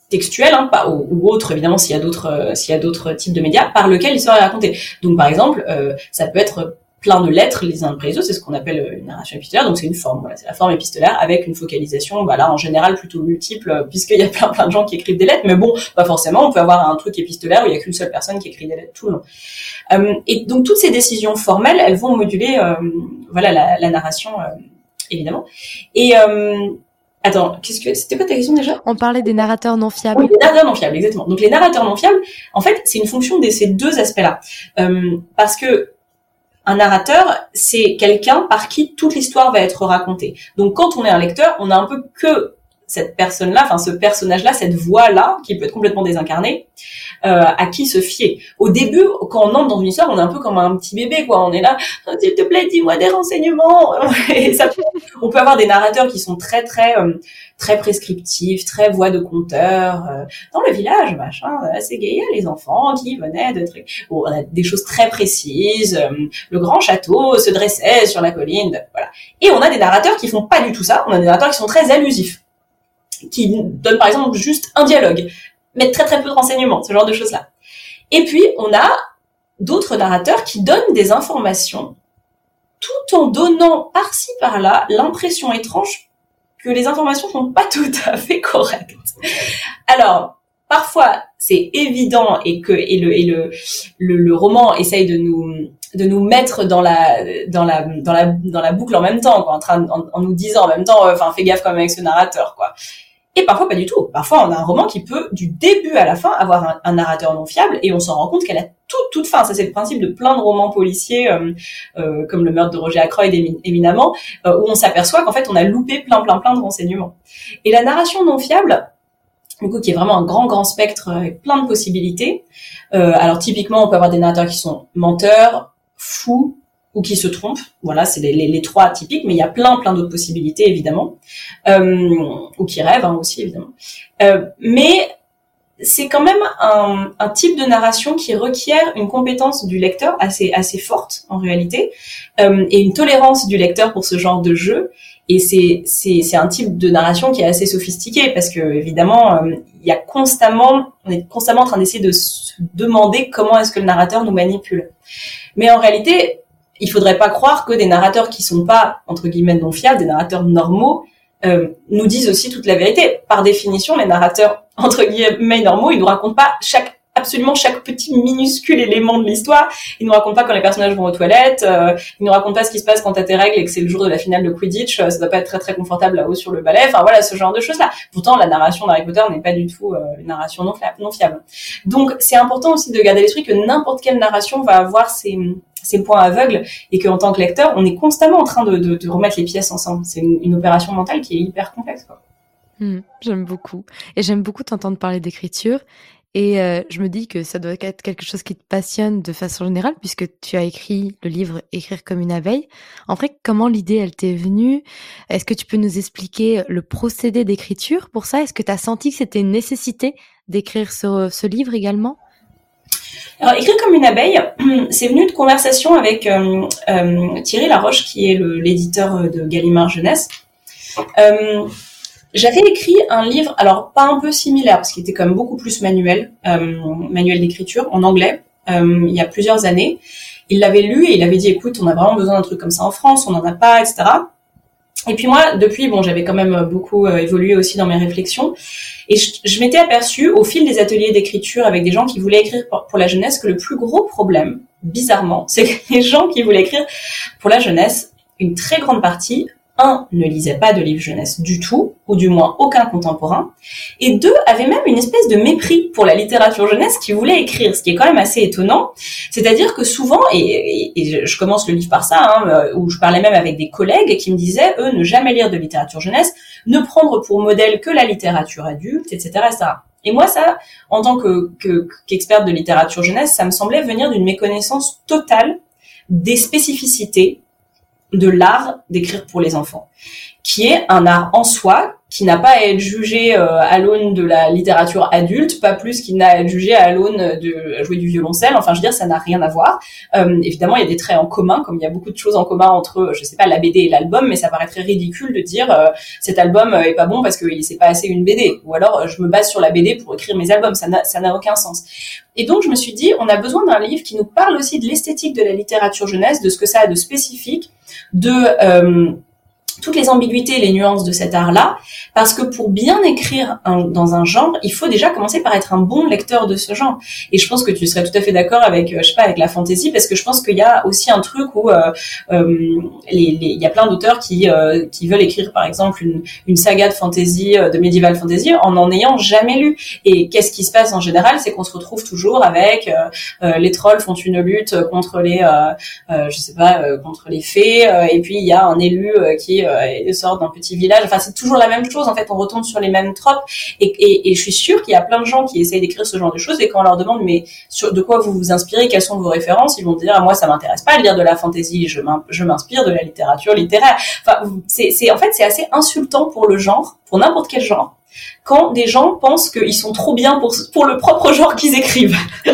textuel, hein, ou, autre, évidemment, s'il y a d'autres, euh, s'il y a d'autres types de médias, par lequel l'histoire est racontée. Donc, par exemple, ça peut être plein de lettres les uns après les autres, c'est ce qu'on appelle une narration épistolaire, donc c'est une forme, voilà, c'est la forme épistolaire avec une focalisation, voilà, en général plutôt multiple, puisqu'il y a plein plein de gens qui écrivent des lettres, mais bon, pas forcément, on peut avoir un truc épistolaire où il y a qu'une seule personne qui écrit des lettres tout le long. Euh, et donc toutes ces décisions formelles, elles vont moduler, euh, voilà, la, la narration, euh, évidemment. Et euh, Attends, qu'est-ce que c'était pas ta question déjà? On parlait des narrateurs non fiables. Oui, les narrateurs non fiables, exactement. Donc les narrateurs non fiables, en fait, c'est une fonction de ces deux aspects-là, euh, parce que un narrateur, c'est quelqu'un par qui toute l'histoire va être racontée. Donc quand on est un lecteur, on a un peu que cette personne-là, enfin ce personnage-là, cette voix-là, qui peut être complètement désincarnée, euh, à qui se fier. Au début, quand on entre dans une histoire, on est un peu comme un petit bébé, quoi. On est là, s'il te plaît, dis-moi des renseignements. Et ça, on peut avoir des narrateurs qui sont très, très euh, très prescriptif, très voix de conteur. Euh, dans le village, machin, c'est gay, les enfants qui venaient de trucs. Bon, on a des choses très précises. Euh, le grand château se dressait sur la colline, voilà. Et on a des narrateurs qui font pas du tout ça. On a des narrateurs qui sont très allusifs, qui donnent par exemple juste un dialogue mais très très peu de renseignements, ce genre de choses-là. Et puis, on a d'autres narrateurs qui donnent des informations tout en donnant par-ci par-là l'impression étrange que les informations sont pas tout à fait correctes. Alors, parfois c'est évident et que et le et le, le, roman essaye de nous de nous mettre dans la dans la dans la dans la boucle en même temps quoi, en train en, nous disant en même temps euh, enfin fais gaffe quand même avec ce narrateur quoi et parfois pas du tout. Parfois on a un roman qui peut du début à la fin avoir un, narrateur non fiable et on s'en rend compte qu'elle a toute toute fin. Ça c'est le principe de plein de romans policiers euh, euh, comme le meurtre de Roger Ackroyd éminemment euh, où on s'aperçoit qu'en fait on a loupé plein plein plein de renseignements. Et la narration non fiable du coup qui est vraiment un grand grand spectre avec plein de possibilités. alors typiquement on peut avoir des narrateurs qui sont menteurs, fous, ou qui se trompent. Voilà, c'est les, trois typiques, mais il y a plein plein d'autres possibilités évidemment, euh, ou qui rêvent hein, aussi évidemment. Euh, mais c'est quand même un, type de narration qui requiert une compétence du lecteur assez assez forte en réalité euh, et une tolérance du lecteur pour ce genre de jeu. Et c'est c'est un type de narration qui est assez sophistiqué parce que évidemment il y a constamment on est constamment en train d'essayer de se demander comment est-ce que le narrateur nous manipule. Mais en réalité, il faudrait pas croire que des narrateurs qui sont pas entre guillemets non fiables, des narrateurs normaux, euh, nous disent aussi toute la vérité. Par définition, les narrateurs entre guillemets normaux, ils nous racontent pas chaque absolument chaque petit minuscule élément de l'histoire. Il nous raconte pas quand les personnages vont aux toilettes, euh, il nous raconte pas ce qui se passe quand t'as tes règles et que c'est le jour de la finale de Quidditch, euh, ça doit pas être très très confortable là-haut sur le balai, enfin voilà, ce genre de choses-là. Pourtant, la narration d'Harry Potter n'est pas du tout euh, une narration non, non fiable. Donc, c'est important aussi de garder l'esprit que n'importe quelle narration va avoir ses, ses points aveugles et qu'en tant que lecteur, on est constamment en train de, remettre les pièces ensemble. C'est une, opération mentale qui est hyper complexe. Hmm, j'aime beaucoup. Et j'aime beaucoup t'entendre parler d'écriture. Et euh, je me dis que ça doit être quelque chose qui te passionne de façon générale, puisque tu as écrit le livre Écrire comme une abeille. En fait, comment l'idée, elle t'est venue? Est-ce que tu peux nous expliquer le procédé d'écriture pour ça? Est-ce que tu as senti que c'était une nécessité d'écrire ce livre également? Alors, écrire comme une abeille, c'est venu de conversation avec euh, euh, Thierry Laroche, qui est l'éditeur de Gallimard Jeunesse. Euh, j'avais écrit un livre, alors pas un peu similaire, parce qu'il était quand même beaucoup plus manuel, manuel d'écriture, en anglais, il y a plusieurs années. Il l'avait lu et il avait dit, écoute, on a vraiment besoin d'un truc comme ça en France, on n'en a pas, etc. Et puis moi, depuis, bon, j'avais quand même beaucoup euh, évolué aussi dans mes réflexions, et je, m'étais aperçue au fil des ateliers d'écriture avec des gens qui voulaient écrire pour, pour la jeunesse que le plus gros problème, bizarrement, c'est que les gens qui voulaient écrire pour la jeunesse, une très grande partie un, ne lisait pas de livres jeunesse du tout, ou du moins aucun contemporain, et deux, avait même une espèce de mépris pour la littérature jeunesse qui voulait écrire, ce qui est quand même assez étonnant. C'est-à-dire que souvent, et, je commence le livre par ça, hein, euh, où je parlais même avec des collègues qui me disaient, eux, ne jamais lire de littérature jeunesse, ne prendre pour modèle que la littérature adulte, etc. etc. Et moi, ça, en tant que qu'experte de littérature jeunesse, ça me semblait venir d'une méconnaissance totale des spécificités de l'art d'écrire pour les enfants, qui est un art en soi qui n'a pas à être jugé euh, à l'aune de la littérature adulte, pas plus qu'il n'a à être jugé à l'aune de jouer du violoncelle. Enfin, je veux dire, ça n'a rien à voir. Euh, évidemment, il y a des traits en commun, comme il y a beaucoup de choses en commun entre, je sais pas, la BD et l'album, mais ça paraît très ridicule de dire euh, cet album est pas bon parce qu'il c'est pas assez une BD, ou alors je me base sur la BD pour écrire mes albums. Ça n'a ça n'a aucun sens. Et donc, je me suis dit, on a besoin d'un livre qui nous parle aussi de l'esthétique de la littérature jeunesse, de ce que ça a de spécifique, de toutes les ambiguïtés et les nuances de cet art-là, parce que pour bien écrire dans un genre, il faut déjà commencer par être un bon lecteur de ce genre. Et je pense que tu serais tout à fait d'accord avec, euh, je sais pas, avec la fantasy, parce que je pense qu'il y a aussi un truc où euh, euh il y a plein d'auteurs qui euh, qui veulent écrire, par exemple, une, une saga de fantasy, de medieval fantasy, en n'en ayant jamais lu. Et qu'est-ce qui se passe en général, c'est qu'on se retrouve toujours avec les trolls font une lutte contre les, je sais pas, contre les fées, et puis il y a un élu qui euh, sort d'un petit village. Enfin, c'est toujours la même chose. En fait, on retombe sur les mêmes tropes. Et, et, et je suis sûre qu'il y a plein de gens qui essayent d'écrire ce genre de choses. Et quand on leur demande, mais de quoi vous vous inspirez, quelles sont vos références, ils vont dire, ah, moi, ça m'intéresse pas de lire de la fantasy. Je m'inspire de la littérature littéraire. Enfin, c'est, en fait, c'est assez insultant pour le genre, pour n'importe quel genre, quand des gens pensent qu'ils sont trop bien pour, pour le propre genre qu'ils écrivent.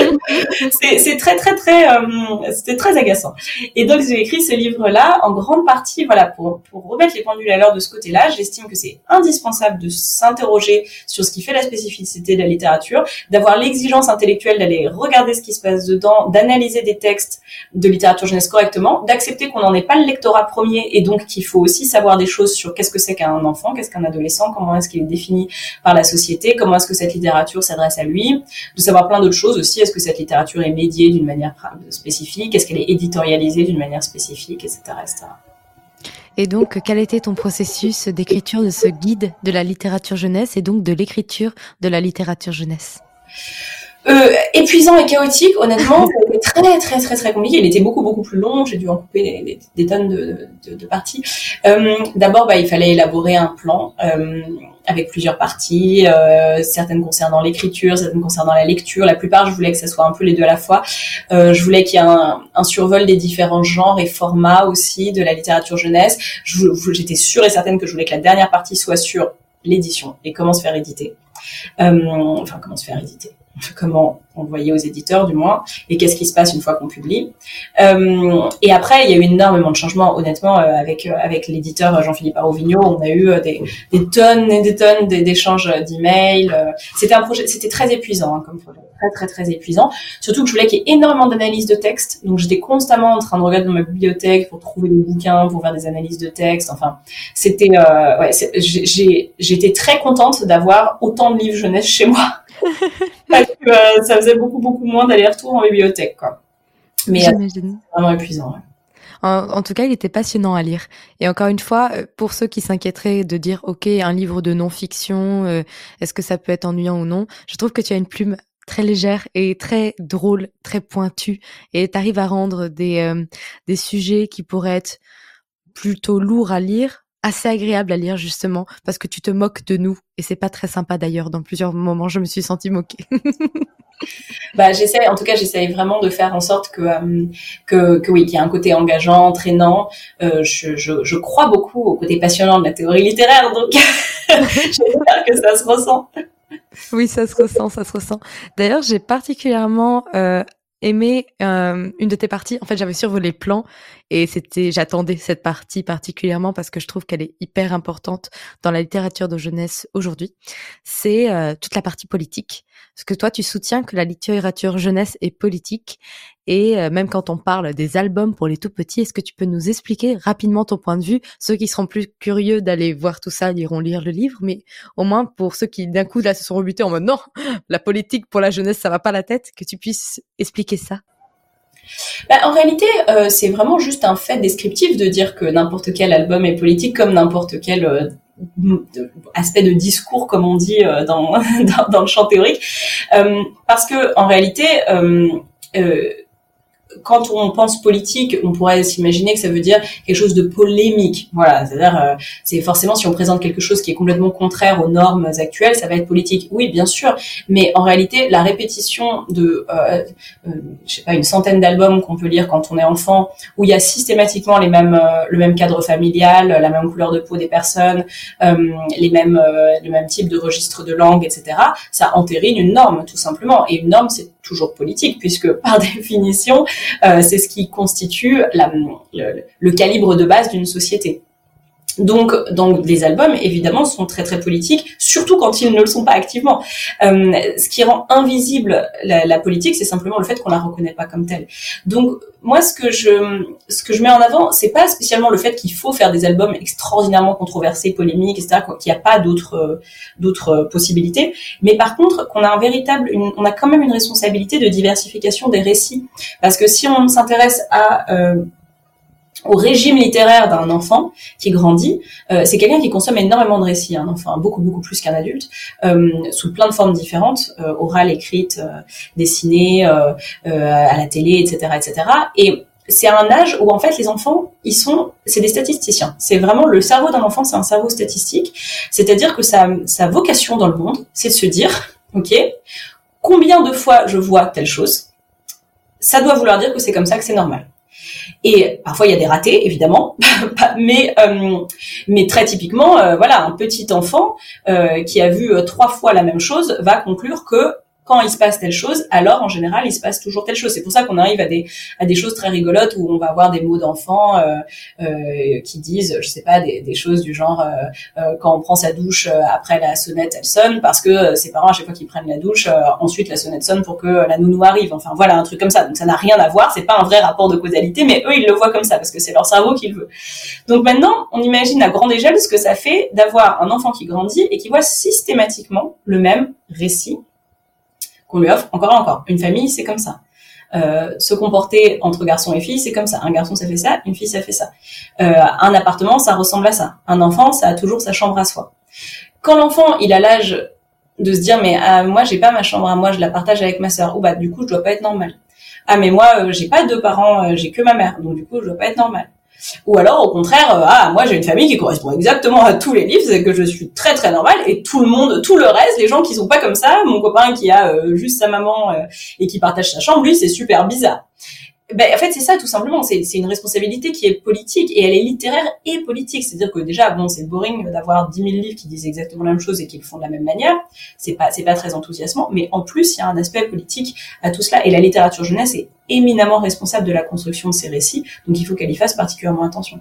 c'est très très très euh, c'était très agaçant. Et donc j'ai écrit ce livre-là en grande partie voilà pour pour remettre les pendules à l'heure de ce côté-là. J'estime que c'est indispensable de s'interroger sur ce qui fait la spécificité de la littérature, d'avoir l'exigence intellectuelle d'aller regarder ce qui se passe dedans, d'analyser des textes de littérature jeunesse correctement, d'accepter qu'on n'en est pas le lectorat premier et donc qu'il faut aussi savoir des choses sur qu'est-ce que c'est qu'un enfant, qu'est-ce qu'un adolescent, comment est-ce qu'il est défini par la société, comment est-ce que cette littérature s'adresse à lui, de savoir plein d'autres choses aussi, est-ce que cette littérature est médiée d'une manière spécifique, est-ce qu'elle est éditorialisée d'une manière spécifique, etc.. Et donc, quel était ton processus d'écriture de ce guide de la littérature jeunesse et donc de l'écriture de la littérature jeunesse? Euh, épuisant et chaotique, honnêtement, c'était très très très très compliqué. Il était beaucoup beaucoup plus long. J'ai dû en couper des, des, tonnes de, de, de parties. Euh, D'abord, bah, il fallait élaborer un plan euh, avec plusieurs parties, euh, certaines concernant l'écriture, certaines concernant la lecture. La plupart, je voulais que ça soit un peu les deux à la fois. Euh, je voulais qu'il y ait un, un, survol des différents genres et formats aussi de la littérature jeunesse. J'étais sûre et certaine que je voulais que la dernière partie soit sur l'édition et comment se faire éditer. Euh, enfin, comment se faire éditer comment envoyer aux éditeurs du moins, et qu'est-ce qui se passe une fois qu'on publie. Euh, et après, il y a eu énormément de changements, honnêtement, euh, avec euh, avec l'éditeur Jean-Philippe Arovigno, on a eu des, des tonnes et des tonnes d'échanges d'emails. C'était un projet, c'était très épuisant hein, comme projet, très très très épuisant. Surtout que je voulais qu'il y ait énormément d'analyses de texte, donc j'étais constamment en train de regarder dans ma bibliothèque pour trouver des bouquins, pour faire des analyses de texte. Enfin, c'était, ouais, j'étais très contente d'avoir autant de livres jeunesse chez moi. Parce que euh, ça faisait beaucoup, beaucoup moins d'aller-retour en bibliothèque, quoi. Mais euh, vraiment épuisant, En, tout cas, il était passionnant à lire. Et encore une fois, euh, pour ceux qui s'inquiéteraient de dire, OK, un livre de non-fiction, est-ce que ça peut être ennuyant ou non Je trouve que tu as une plume très légère et très drôle, très pointue, et tu arrives à rendre des, des sujets qui pourraient être plutôt lourds à lire assez agréable à lire justement parce que tu te moques de nous. Et c'est pas très sympa d'ailleurs dans plusieurs moments je me suis sentie moquée. bah j'essaie en tout cas j'essaie vraiment de faire en sorte que euh, que, que, oui qu'il y a un côté engageant entraînant euh, je, je, je, crois beaucoup au côté passionnant de la théorie littéraire donc j'espère que ça se ressent. Oui ça se ressent ça se ressent. D'ailleurs j'ai particulièrement euh, aimé euh, une de tes parties. En fait, j'avais survolé le plan et c'était, j'attendais cette partie particulièrement parce que je trouve qu'elle est hyper importante dans la littérature de jeunesse aujourd'hui. C'est euh, toute la partie politique. Parce que toi, tu soutiens que la littérature jeunesse est politique et euh, même quand on parle des albums pour les tout petits, est-ce que tu peux nous expliquer rapidement ton point de vue? Ceux qui seront plus curieux d'aller voir tout ça iront lire le livre, mais au moins pour ceux qui d'un coup là se sont rebutés en mode non, la politique pour la jeunesse ça va pas la tête, que tu puisses expliquer ça. Bah, en réalité, euh, c'est vraiment juste un fait descriptif de dire que n'importe quel album est politique comme n'importe quel euh, aspect de discours, comme on dit dans, dans, dans, le champ théorique, parce que en réalité, quand on pense politique, on pourrait s'imaginer que ça veut dire quelque chose de polémique. Voilà, c'est-à-dire, euh, c'est forcément si on présente quelque chose qui est complètement contraire aux normes actuelles, ça va être politique. Oui, bien sûr, mais en réalité, la répétition de, euh, euh, je sais pas, une centaine d'albums qu'on peut lire quand on est enfant, où il y a systématiquement les mêmes, euh, le même cadre familial, la même couleur de peau des personnes, les mêmes, le même type de registre de langue, etc. Ça entérine une norme, tout simplement. Et une norme, c'est toujours politique, puisque par définition, euh, c'est ce qui constitue le, calibre de base d'une société. Donc, donc les albums évidemment sont très très politiques, surtout quand ils ne le sont pas activement. Euh, ce qui rend invisible la, la politique, c'est simplement le fait qu'on la reconnaît pas comme telle. Donc moi, ce que je ce que je mets en avant, c'est pas spécialement le fait qu'il faut faire des albums extraordinairement controversés, polémiques, etc., qu'il n'y a pas d'autres d'autres possibilités, mais par contre qu'on a un véritable, on a quand même une responsabilité de diversification des récits, parce que si on s'intéresse à euh, au régime littéraire d'un enfant qui grandit, euh, c'est quelqu'un qui consomme énormément de récits, un enfant beaucoup beaucoup plus qu'un adulte, euh, sous plein de formes différentes, euh, orales, écrites, euh, dessinées, euh, à la télé, etc., etc. Et c'est un âge où en fait les enfants, ils sont, c'est des statisticiens. C'est vraiment le cerveau d'un enfant, c'est un cerveau statistique. C'est-à-dire que sa, sa vocation dans le monde, c'est de se dire, ok, combien de fois je vois telle chose, ça doit vouloir dire que c'est comme ça que c'est normal. Et parfois il y a des ratés évidemment, mais euh, mais très typiquement, euh, voilà, un petit enfant euh, qui a vu trois fois la même chose va conclure que quand il se passe telle chose, alors en général il se passe toujours telle chose. C'est pour ça qu'on arrive à des à des choses très rigolotes où on va avoir des mots d'enfants euh, euh, qui disent, je sais pas, des, choses du genre euh, euh quand on prend sa douche euh, après la sonnette elle sonne parce que ses parents à chaque fois qu'ils prennent la douche, ensuite la sonnette sonne pour que la nounou arrive. Enfin voilà un truc comme ça. Donc ça n'a rien à voir, c'est pas un vrai rapport de causalité, mais eux ils le voient comme ça parce que c'est leur cerveau qui le veut. Donc maintenant on imagine à grande échelle ce que ça fait d'avoir un enfant qui grandit et qui voit systématiquement le même récit qu'on lui offre encore et encore. Une famille, c'est comme ça. Euh, se comporter entre garçons et filles, c'est comme ça. Un garçon, ça fait ça, une fille, ça fait ça. Euh, un appartement, ça ressemble à ça. Un enfant, ça a toujours sa chambre à soi. Quand l'enfant, il a l'âge de se dire, mais ah, moi, j'ai pas ma chambre à moi, je la partage avec ma sœur. Ou bah, du coup, je dois pas être normal. Ah, mais moi, euh, j'ai pas deux parents, j'ai que ma mère, donc du coup, je dois pas être normal. Ou alors au contraire, euh, ah moi j'ai une famille qui correspond exactement à tous les livres, c'est que je suis très très normale et tout le monde, tout le reste, les gens qui sont pas comme ça, mon copain qui a euh, juste sa maman euh, et qui partage sa chambre, lui c'est super bizarre ben, en fait, c'est ça, tout simplement. C'est, une responsabilité qui est politique et elle est littéraire et politique. C'est-à-dire que déjà, bon, c'est boring d'avoir 10 000 livres qui disent exactement la même chose et qui le font de la même manière. C'est pas, c'est pas très enthousiasmant. Mais en plus, il y a un aspect politique à tout cela. Et la littérature jeunesse est éminemment responsable de la construction de ces récits. Donc, il faut qu'elle y fasse particulièrement attention.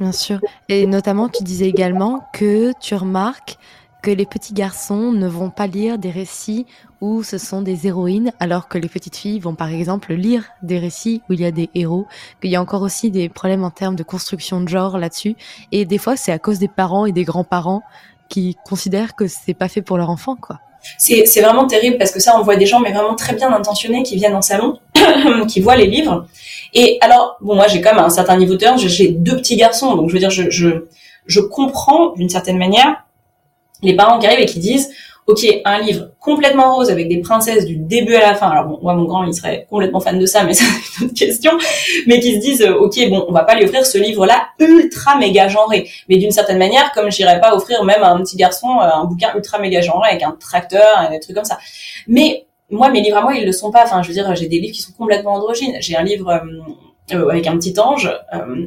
Bien sûr. Et notamment, tu disais également que tu remarques que les petits garçons ne vont pas lire des récits où ce sont des héroïnes, alors que les petites filles vont par exemple lire des récits où il y a des héros, qu'il y a encore aussi des problèmes en termes de construction de genre là-dessus, et des fois c'est à cause des parents et des grands-parents qui considèrent que c'est pas fait pour leur enfant, quoi. C'est, vraiment terrible parce que ça, on voit des gens, mais vraiment très bien intentionnés, qui viennent en salon, qui voient les livres. Et alors, bon, moi, j'ai quand même un certain niveau de j'ai deux petits garçons, donc je veux dire, je, je, je comprends d'une certaine manière les parents qui arrivent et qui disent ok, un livre complètement rose avec des princesses du début à la fin. Alors bon, moi mon grand il serait complètement fan de ça, mais c'est une autre question. Mais qui se disent euh, ok, bon, on va pas lui offrir ce livre-là ultra méga genré, mais d'une certaine manière, comme j'irais pas offrir même à un petit garçon euh, un bouquin ultra méga genré avec un tracteur, et des trucs comme ça. Mais moi, mes livres à moi, ils le sont pas. Enfin, je veux dire, j'ai des livres qui sont complètement androgynes. J'ai un livre euh, avec un petit ange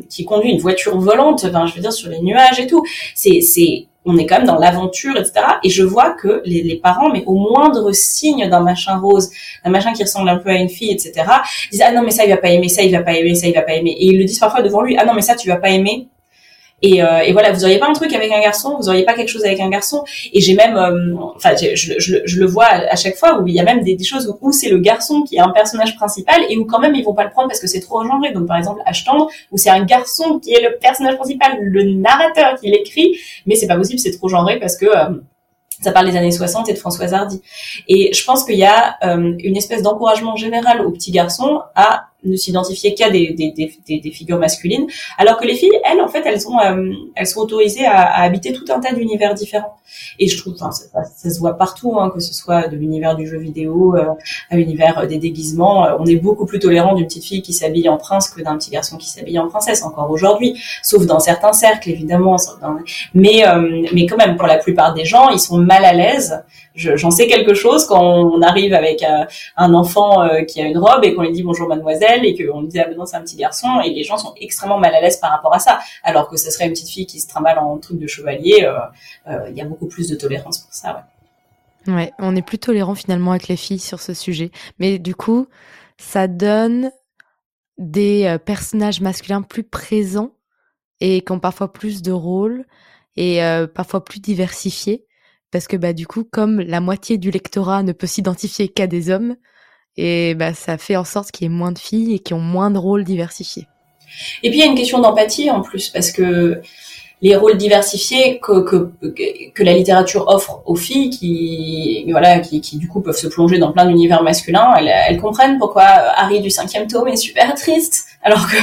qui conduit une voiture volante. Enfin, je veux dire, sur les nuages et tout. C'est, c'est on est quand même dans l'aventure, etc. Et je vois que les, les parents, mais au moindre signe d'un machin rose, d'un machin qui ressemble un peu à une fille, etc., disent ah non mais ça il va pas aimer, ça il va pas aimer, ça il va pas aimer. Et ils le disent parfois devant lui ah non mais ça tu vas pas aimer. Et, euh, et, voilà, vous auriez pas un truc avec un garçon, vous auriez pas quelque chose avec un garçon. Et j'ai même, euh, enfin, je, je, je, le vois à, chaque fois où il y a même des, choses où, c'est le garçon qui est un personnage principal et où quand même ils vont pas le prendre parce que c'est trop genré. Donc par exemple, Ashtandre, où c'est un garçon qui est le personnage principal, le narrateur qui l'écrit, mais c'est pas possible, c'est trop genré parce que euh, ça parle des années 60 et de Françoise Hardy. Et je pense qu'il y a une espèce d'encouragement général aux petits garçons à ne s'identifier qu'à des, des, des, des, figures masculines, alors que les filles, elles, en fait, elles ont, euh, elles sont autorisées à, à, habiter tout un tas d'univers différents. Et je trouve, enfin, ça, ça, se voit partout, hein, que ce soit de l'univers du jeu vidéo euh, à l'univers euh, des déguisements. on est beaucoup plus tolérant d'une petite fille qui s'habille en prince que d'un petit garçon qui s'habille en princesse, encore aujourd'hui, sauf dans certains cercles, évidemment. Mais, mais quand même, pour la plupart des gens, ils sont mal à l'aise j'en sais quelque chose quand on arrive avec euh, un enfant euh, qui a une robe et qu'on lui dit bonjour mademoiselle et qu'on dit ah ben non c'est un petit garçon et les gens sont extrêmement mal à l'aise par rapport à ça. Alors que ce serait une petite fille qui se trimballe en truc de chevalier euh, il y a beaucoup plus de tolérance pour ça ouais. ouais on est plus tolérant finalement avec les filles sur ce sujet. Mais du coup ça donne des personnages masculins plus présents et qui ont parfois plus de rôles et parfois plus diversifiés. Parce que bah du coup comme la moitié du lectorat ne peut s'identifier qu'à des hommes et bah ça fait en sorte qu'il y ait moins de filles et qui ont moins de rôles diversifiés. Et puis il y a une question d'empathie en plus parce que les rôles diversifiés que, que, que la littérature offre aux filles qui voilà qui, qui du coup peuvent se plonger dans plein d'univers masculins, elles, elles comprennent pourquoi Harry du cinquième tome est super triste alors que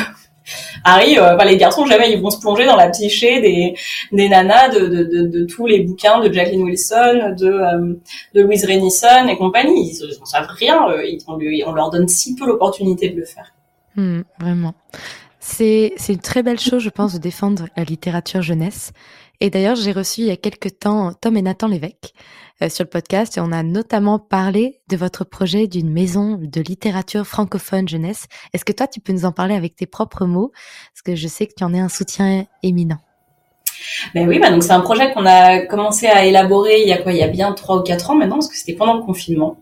Harry, euh, les garçons jamais ils vont se plonger dans la psyché des, des nanas de, de, de, tous les bouquins de Jacqueline Wilson, de, euh, de Louise Renison et compagnie. Ils n'en savent rien. Euh, ils, on, on, leur donne si peu l'opportunité de le faire. Hmm, vraiment. C'est une très belle chose, je pense, de défendre la littérature jeunesse. Et d'ailleurs, j'ai reçu il y a quelques temps Tom et Nathan Lévesque sur le podcast et on a notamment parlé de votre projet d'une maison de littérature francophone jeunesse. Est-ce que toi, tu peux nous en parler avec tes propres mots? Parce que je sais que tu en es un soutien éminent. Ben oui, bah donc c'est un projet qu'on a commencé à élaborer il y a quoi Il y a bien trois ou quatre ans maintenant, parce que c'était pendant le confinement.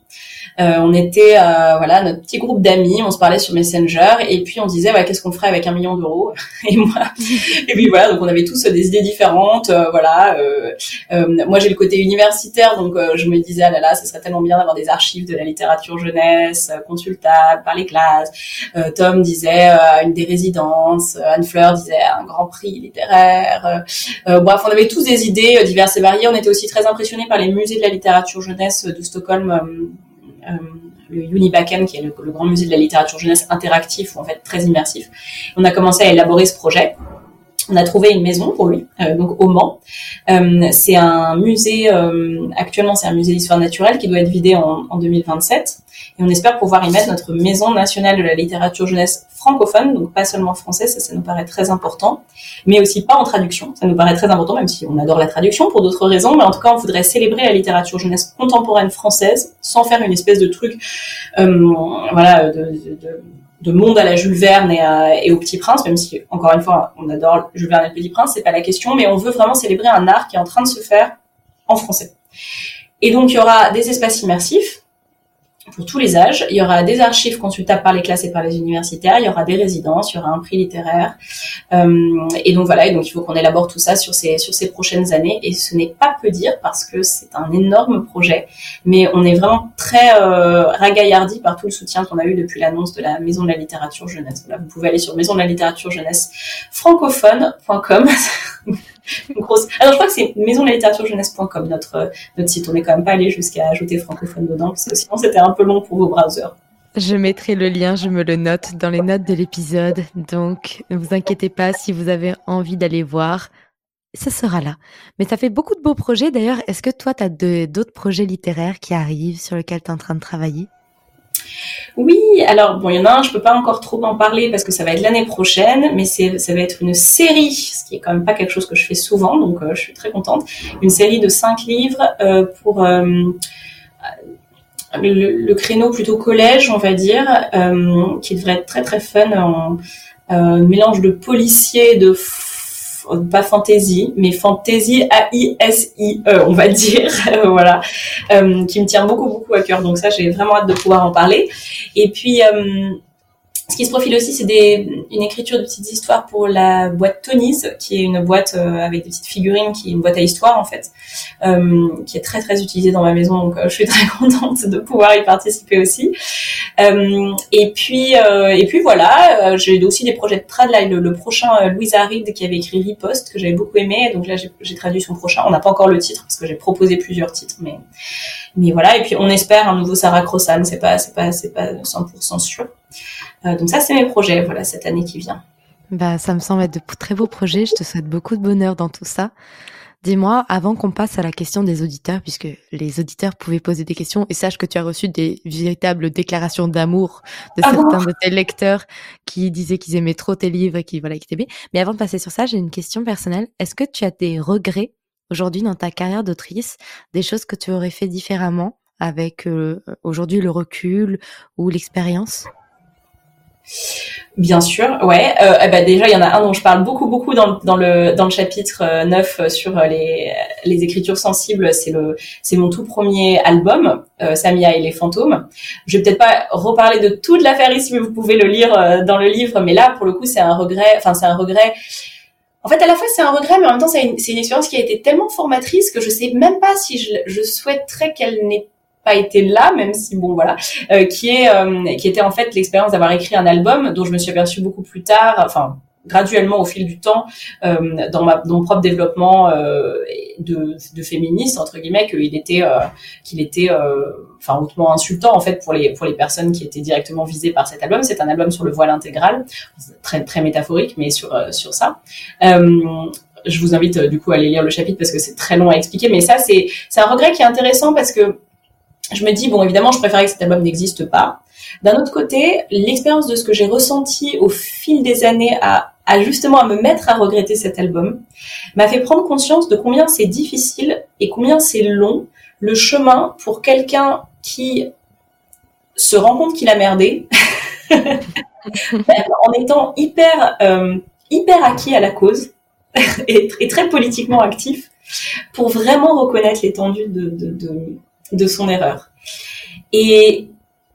Euh, on était euh, voilà notre petit groupe d'amis, on se parlait sur Messenger et puis on disait ouais qu'est-ce qu'on ferait avec un million d'euros? Et moi et puis voilà donc on avait tous des idées différentes euh, voilà moi j'ai le côté universitaire donc je me disais ah là là ce serait tellement bien d'avoir des archives de la littérature jeunesse consultables par les classes. Tom disait une des résidences Anne Fleur disait un grand prix littéraire bref on avait tous des idées diverses et variées on était aussi très impressionnés par les musées de la littérature jeunesse de Stockholm euh, le Unibaken, qui est le, grand musée de la littérature jeunesse interactif, en fait très immersif. On a commencé à élaborer ce projet. On a trouvé une maison pour lui, euh, donc au Mans. Euh, c'est un musée, actuellement c'est un musée d'histoire naturelle qui doit être vidé en, en 2027 et on espère pouvoir y mettre notre maison nationale de la littérature jeunesse francophone, donc pas seulement français, ça, nous paraît très important, mais aussi pas en traduction, ça nous paraît très important, même si on adore la traduction pour d'autres raisons, mais en tout cas, on voudrait célébrer la littérature jeunesse contemporaine française sans faire une espèce de truc, euh, voilà, de, monde à la Jules Verne et, et, au Petit Prince, même si encore une fois, on adore Jules Verne et le Petit Prince, c'est pas la question, mais on veut vraiment célébrer un art qui est en train de se faire en français. Et donc, il y aura des espaces immersifs pour tous les âges. Il y aura des archives consultables par les classes et par les universitaires. Il y aura des résidences. Il y aura un prix littéraire. Euh, et donc voilà. Et donc il faut qu'on élabore tout ça sur ces sur ces prochaines années. Et ce n'est pas peu dire parce que c'est un énorme projet. Mais on est vraiment très euh, ragaillardi par tout le soutien qu'on a eu depuis l'annonce de la Maison de la littérature jeunesse. Voilà, vous pouvez aller sur maison de la littérature jeunesse francophone.com. Alors je crois que c'est maison de la littérature jeunesse.com notre notre site. On n'est quand même pas allé jusqu'à ajouter francophone dedans parce que sinon c'était un peu long pour vos browsers. Je mettrai le lien, je me le note dans les notes de l'épisode. Donc, ne vous inquiétez pas si vous avez envie d'aller voir. Ça sera là. Mais ça fait beaucoup de beaux projets. D'ailleurs, est-ce que toi, tu as d'autres projets littéraires qui arrivent sur lesquels tu es en train de travailler? Oui, alors bon, il y en a un, je peux pas encore trop en parler parce que ça va être l'année prochaine, mais ça va être une série, ce qui est quand même pas quelque chose que je fais souvent, donc euh, je suis très contente. Une série de cinq livres euh, pour euh, le, créneau plutôt collège, on va dire, qui devrait être très très fun, en mélange de policiers, de pas fantasy, mais fantasy A-I-S-I-E, on va dire, voilà, euh, qui me tient beaucoup, beaucoup à cœur. Donc ça, j'ai vraiment hâte de pouvoir en parler. Et puis, euh, ce qui se profile aussi, c'est une écriture de petites histoires pour la boîte Tony's, qui est une boîte euh, avec des petites figurines, qui est une boîte à histoire en fait, euh, qui est très très utilisée dans ma maison. Donc euh, je suis très contente de pouvoir y participer aussi. Euh, et puis et puis voilà, j'ai aussi des projets de trad. Là, le, le prochain Louisa Reed qui avait écrit Riposte que j'avais beaucoup aimé. Donc là, j'ai traduit son prochain. On n'a pas encore le titre parce que j'ai proposé plusieurs titres, mais mais voilà. Et puis on espère un nouveau Sarah Crossan. C'est pas c'est pas c'est pas 100% sûr. Euh, donc ça, c'est mes projets, voilà, cette année qui vient. Bah, ça me semble être de très beaux projets. Je te souhaite beaucoup de bonheur dans tout ça. Dis-moi, avant qu'on passe à la question des auditeurs, puisque les auditeurs pouvaient poser des questions, et sache que tu as reçu des véritables déclarations d'amour de ah certains de tes lecteurs qui disaient qu'ils aimaient trop tes livres et qui voilà, qui t'aimaient. Mais avant de passer sur ça, j'ai une question personnelle. Est-ce que tu as des regrets aujourd'hui dans ta carrière d'autrice, des choses que tu aurais fait différemment avec euh, aujourd'hui le recul ou l'expérience? Bien sûr, ouais. Euh, eh ben déjà, il y en a un dont je parle beaucoup, beaucoup dans, le dans le chapitre 9 euh, sur euh, les les écritures sensibles. C'est le c'est mon tout premier album, Samia et les fantômes. Je vais peut-être pas reparler de toute l'affaire ici, mais vous pouvez le lire dans le livre. Mais là, pour le coup, c'est un regret. Enfin, c'est un regret. En fait, à la fois, c'est un regret, mais en même temps, c'est une, une expérience qui a été tellement formatrice que je sais même pas si je, je souhaiterais qu'elle n'ait pas été là, même si bon voilà, euh, qui est euh, qui était en fait l'expérience d'avoir écrit un album dont je me suis aperçue beaucoup plus tard, enfin graduellement au fil du temps euh, dans, ma, dans mon propre développement de, de féministe entre guillemets qu'il était qu'il était enfin hautement insultant en fait pour les pour les personnes qui étaient directement visées par cet album. C'est un album sur le voile intégral très très métaphorique mais sur sur ça. Je vous invite du coup à aller lire le chapitre parce que c'est très long à expliquer mais ça c'est c'est un regret qui est intéressant parce que je me dis bon évidemment je préférais que cet album n'existe pas. D'un autre côté, l'expérience de ce que j'ai ressenti au fil des années à, à justement à me mettre à regretter cet album m'a fait prendre conscience de combien c'est difficile et combien c'est long le chemin pour quelqu'un qui se rend compte qu'il a merdé, en étant hyper euh, hyper acquis à la cause et, très politiquement actif, pour vraiment reconnaître l'étendue de, de, de, son erreur. Et,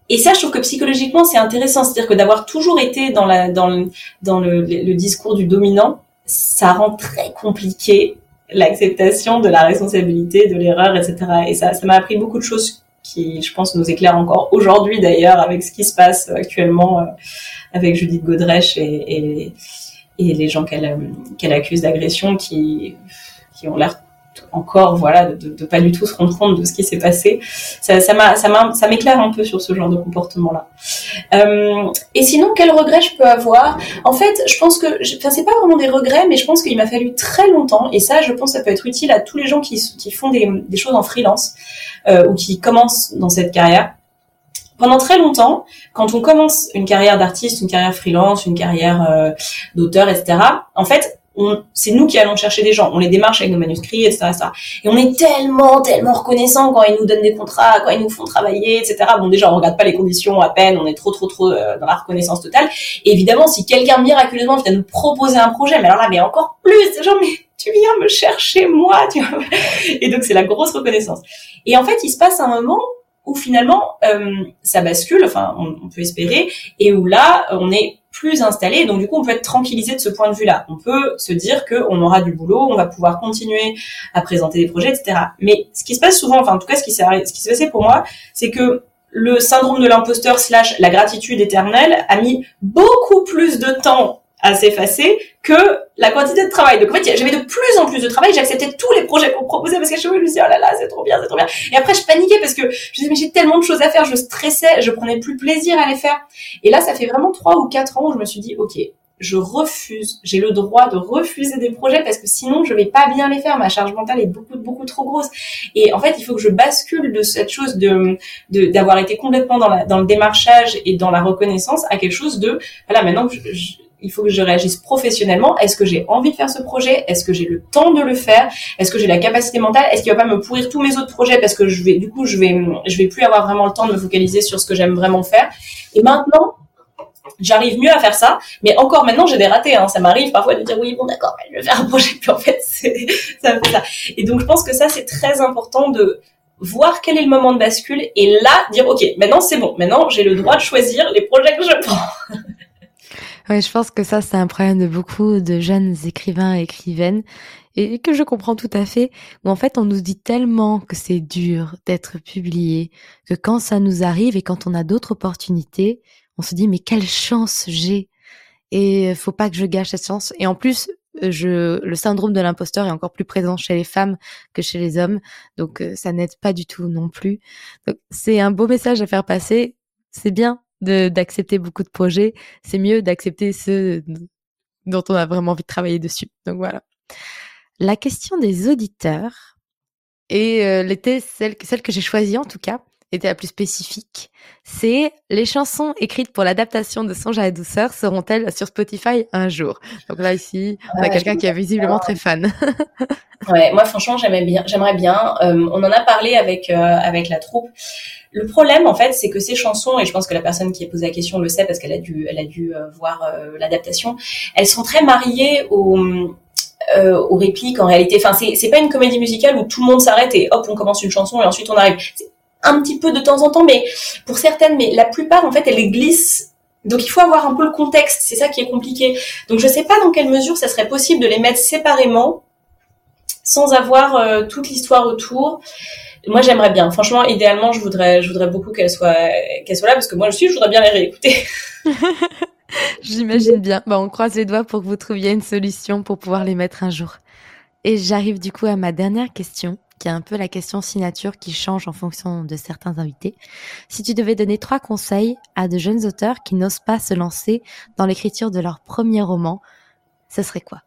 et ça, je trouve que psychologiquement, c'est intéressant. C'est-à-dire que d'avoir toujours été dans, la, dans, le, dans le, discours du dominant, ça rend très compliqué l'acceptation de la responsabilité, de l'erreur, etc. Et ça, ça m'a appris beaucoup de choses qui, je pense, nous éclairent encore aujourd'hui d'ailleurs avec ce qui se passe actuellement euh, avec Judith Godrèche et, et, les gens qu'elle euh, qu'elle accuse d'agression qui, qui ont l'air encore voilà de, pas du tout se rendre compte de ce qui s'est passé. Ça ça m'a ça m'éclaire un peu sur ce genre de comportement là euh, et sinon quel regret je peux avoir? En fait je pense que enfin c'est pas vraiment des regrets mais je pense qu'il m'a fallu très longtemps et ça je pense que ça peut être utile à tous les gens qui font des, des choses en freelance euh, ou qui commencent dans cette carrière. Pendant très longtemps, quand on commence une carrière d'artiste, une carrière freelance, une carrière euh, d'auteur, etc., en fait, c'est nous qui allons chercher des gens. On les démarche avec nos manuscrits, etc., Et on est tellement, tellement reconnaissant quand ils nous donnent des contrats, quand ils nous font travailler, etc. Bon, déjà, on regarde pas les conditions à peine, on est trop, trop, trop euh, dans la reconnaissance totale. Et évidemment, si quelqu'un miraculeusement vient nous proposer un projet, mais alors là, mais encore plus, genre, mais tu viens me chercher moi, tu vois. Et donc, c'est la grosse reconnaissance. Et en fait, il se passe un moment où finalement euh, ça bascule, enfin on, peut espérer, et où là on est plus installé, donc du coup on peut être tranquillisé de ce point de vue-là. On peut se dire qu'on aura du boulot, on va pouvoir continuer à présenter des projets, etc. Mais ce qui se passe souvent, enfin en tout cas ce qui s'est ce qui s'est passé pour moi, c'est que le syndrome de l'imposteur slash la gratitude éternelle a mis beaucoup plus de temps à s'effacer que la quantité de travail. Donc en fait, j'avais de plus en plus de travail, j'acceptais tous les projets qu'on proposait parce que je me disais oh là là, c'est trop bien, c'est trop bien. Et après je paniquais parce que je disais mais j'ai tellement de choses à faire, je stressais, je prenais plus plaisir à les faire. Et là, ça fait vraiment trois ou quatre ans où je me suis dit OK, je refuse, j'ai le droit de refuser des projets parce que sinon je vais pas bien les faire. Ma charge mentale est beaucoup beaucoup trop grosse. Et en fait, il faut que je bascule de cette chose de d'avoir été complètement dans, la, dans le démarchage et dans la reconnaissance à quelque chose de voilà maintenant je il faut que je réagisse professionnellement. Est-ce que j'ai envie de faire ce projet? Est-ce que j'ai le temps de le faire? Est-ce que j'ai la capacité mentale? Est-ce qu'il va pas me pourrir tous mes autres projets? Parce que je vais, du coup, je vais, je vais plus avoir vraiment le temps de me focaliser sur ce que j'aime vraiment faire. Et maintenant, j'arrive mieux à faire ça. Mais encore maintenant, j'ai des ratés. Hein. Ça m'arrive parfois de dire oui, bon d'accord, je vais faire un projet. Puis en fait, ça fait ça. Et donc, je pense que ça, c'est très important de voir quel est le moment de bascule et là dire ok maintenant c'est bon maintenant j'ai le droit de choisir les projets que je prends Oui, je pense que ça, c'est un problème de beaucoup de jeunes écrivains et écrivaines et que je comprends tout à fait, en fait on nous dit tellement que c'est dur d'être publié, que quand ça nous arrive et quand on a d'autres opportunités, on se dit mais quelle chance j'ai et faut pas que je gâche cette chance. Et en plus, je, le syndrome de l'imposteur est encore plus présent chez les femmes que chez les hommes, donc euh, ça n'aide pas du tout non plus. C'est un beau message à faire passer. C'est bien d'accepter beaucoup de projets, c'est mieux d'accepter ceux dont on a vraiment envie de travailler dessus. Donc voilà. La question des auditeurs, et euh, l'était celle, celle que j'ai choisie en tout cas, était la plus spécifique, c'est les chansons écrites pour l'adaptation de Songe à la douceur seront-elles sur Spotify un jour? Donc là ici, on a quelqu'un qui est visiblement très fan. ouais, moi franchement j'aimerais bien, j'aimerais bien. Euh, on en a parlé avec euh, avec la troupe. Le problème, en fait, c'est que ces chansons, et je pense que la personne qui a posé la question le sait parce qu'elle a dû, elle a dû euh, voir l'adaptation, elles sont très mariées aux, euh, aux répliques en réalité. Enfin, c'est, c'est pas une comédie musicale où tout le monde s'arrête et hop, on commence une chanson et ensuite on arrive. Un petit peu de temps en temps, mais pour certaines, mais la plupart, en fait, elles glissent donc il faut avoir un peu le contexte, c'est ça qui est compliqué. Donc je sais pas dans quelle mesure ça serait possible de les mettre séparément sans avoir toute l'histoire autour moi j'aimerais bien. Franchement, idéalement, je voudrais, je voudrais beaucoup qu'elle soit, qu'elle soit là parce que moi je suis, je voudrais bien les réécouter. J'imagine bien. Bon, on croise les doigts pour que vous trouviez une solution pour pouvoir les mettre un jour. Et j'arrive du coup à ma dernière question, qui est un peu la question signature qui change en fonction de certains invités. Si tu devais donner trois conseils à de jeunes auteurs qui n'osent pas se lancer dans l'écriture de leur premier roman, ce serait quoi?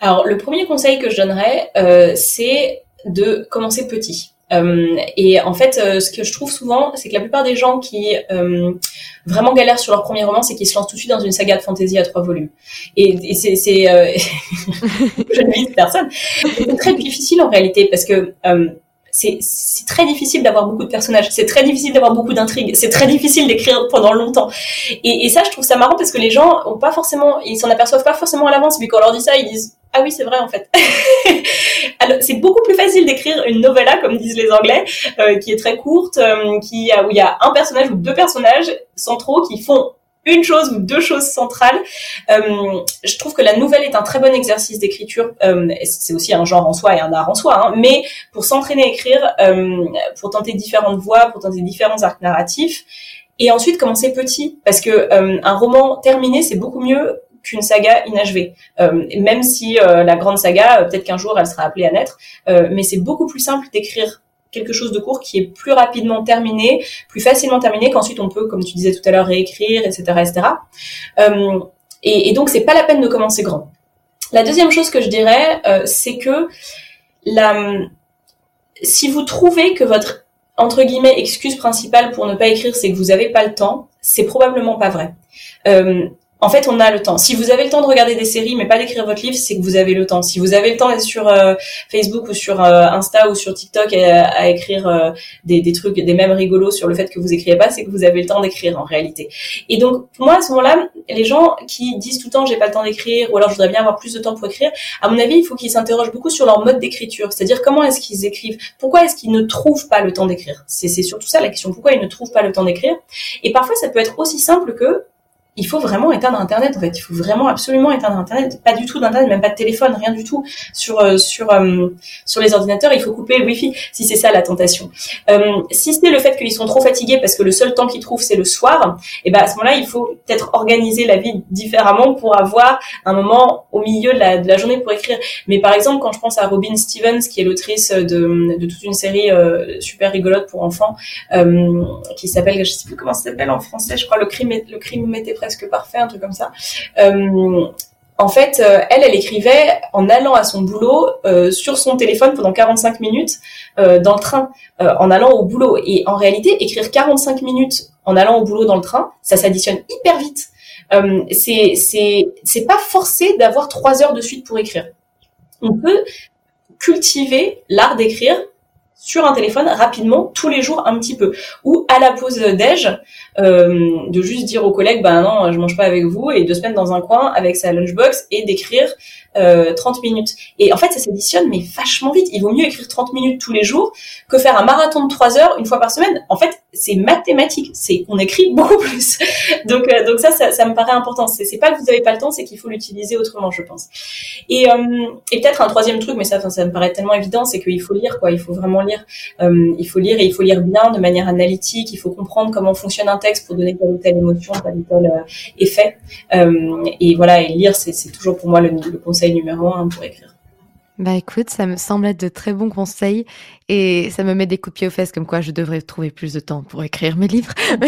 Alors, le premier conseil que je donnerais, euh, c'est de commencer petit. Euh, et en fait, euh, ce que je trouve souvent, c'est que la plupart des gens qui euh, vraiment galèrent sur leur premier roman, c'est qu'ils se lancent tout de suite dans une saga de fantasy à trois volumes. Et, c'est, je ne vis personne. C'est très difficile en réalité parce que c'est, très difficile d'avoir beaucoup de personnages, c'est très difficile d'avoir beaucoup d'intrigues, c'est très difficile d'écrire pendant longtemps. Et, ça, je trouve ça marrant parce que les gens ont pas forcément, ils s'en aperçoivent pas forcément à l'avance. Puis quand on leur dit ça, ils disent ah oui, c'est vrai en fait. Alors c'est beaucoup plus facile d'écrire une novella, comme disent les Anglais, euh, qui est très courte, euh, qui où il y a un personnage ou deux personnages centraux qui font une chose ou deux choses centrales. Euh, je trouve que la nouvelle est un très bon exercice d'écriture. C'est aussi un genre en soi et un art en soi, hein, mais pour s'entraîner à écrire, pour tenter différentes voies, pour tenter différents arcs narratifs, et ensuite commencer petit, parce que un roman terminé, c'est beaucoup mieux qu'une saga inachevée. même si la grande saga, peut-être qu'un jour elle sera appelée à naître, mais c'est beaucoup plus simple d'écrire quelque chose de court qui est plus rapidement terminé, plus facilement terminé, qu'ensuite on peut, comme tu disais tout à l'heure, réécrire, etc., etc. Euh, et, et, donc c'est pas la peine de commencer grand. La deuxième chose que je dirais, euh, c'est que si vous trouvez que votre entre guillemets excuse principale pour ne pas écrire, c'est que vous n'avez pas le temps, c'est probablement pas vrai. Euh, en fait, on a le temps. Si vous avez le temps de regarder des séries, mais pas d'écrire votre livre, c'est que vous avez le temps. Si vous avez le temps d'être sur euh, Facebook ou sur euh, Insta ou sur TikTok à, écrire euh, des, trucs, des mêmes rigolos sur le fait que vous écrivez pas, c'est que vous avez le temps d'écrire en réalité. Et donc, moi, à ce moment-là, les gens qui disent tout le temps j'ai pas le temps d'écrire ou alors je voudrais bien avoir plus de temps pour écrire, à mon avis, il faut qu'ils s'interrogent beaucoup sur leur mode d'écriture. C'est-à-dire comment est-ce qu'ils écrivent? Pourquoi est-ce qu'ils ne trouvent pas le temps d'écrire? C'est surtout ça la question. Pourquoi ils ne trouvent pas le temps d'écrire? Et parfois, ça peut être aussi simple que il faut vraiment éteindre Internet. En fait, il faut vraiment absolument éteindre Internet. Pas du tout d'Internet, même pas de téléphone, rien du tout sur euh, sur euh, sur les ordinateurs. Il faut couper le Wi-Fi si c'est ça la tentation. Euh, si c'est le fait qu'ils sont trop fatigués parce que le seul temps qu'ils trouvent c'est le soir, et eh ben à ce moment-là, il faut peut-être organiser la vie différemment pour avoir un moment au milieu de la, journée pour écrire. Mais par exemple, quand je pense à Robin Stevens, qui est l'autrice de, de toute une série super rigolote pour enfants, qui s'appelle, je sais plus comment ça s'appelle en français, je crois le crime le crime presque parfait, un truc comme ça. Euh, en fait, euh, elle, elle écrivait en allant à son boulot euh, sur son téléphone pendant 45 minutes dans le train, en allant au boulot. Et en réalité, écrire 45 minutes en allant au boulot dans le train, ça s'additionne hyper vite. c'est c'est c'est pas forcé d'avoir trois heures de suite pour écrire. On peut cultiver l'art d'écrire sur un téléphone rapidement tous les jours un petit peu. Ou à la pause déj euh, de juste dire aux collègues bah non je mange pas avec vous et de se mettre dans un coin avec sa lunchbox et d'écrire euh, 30 minutes. Et en fait ça s'additionne mais vachement vite. Il vaut mieux écrire 30 minutes tous les jours que faire un marathon de 3 heures une fois par semaine. En fait c'est mathématique. C'est qu'on écrit beaucoup plus. Donc euh, donc ça, ça, me paraît important. C'est pas que vous avez pas le temps c'est qu'il faut l'utiliser autrement je pense. Et euh, et peut-être un troisième truc mais ça ça me paraît tellement évident c'est qu'il faut lire quoi. Il faut vraiment lire. Euh, il faut lire et il faut lire bien de manière analytique. Il faut comprendre comment fonctionne un texte pour donner telle ou telle émotion, tel ou tel euh, effet. Euh, et voilà, et lire, c'est toujours pour moi le, conseil numéro un pour écrire. Bah écoute, ça me semble être de très bons conseils et ça me met des coups de pied aux fesses comme quoi je devrais trouver plus de temps pour écrire mes livres.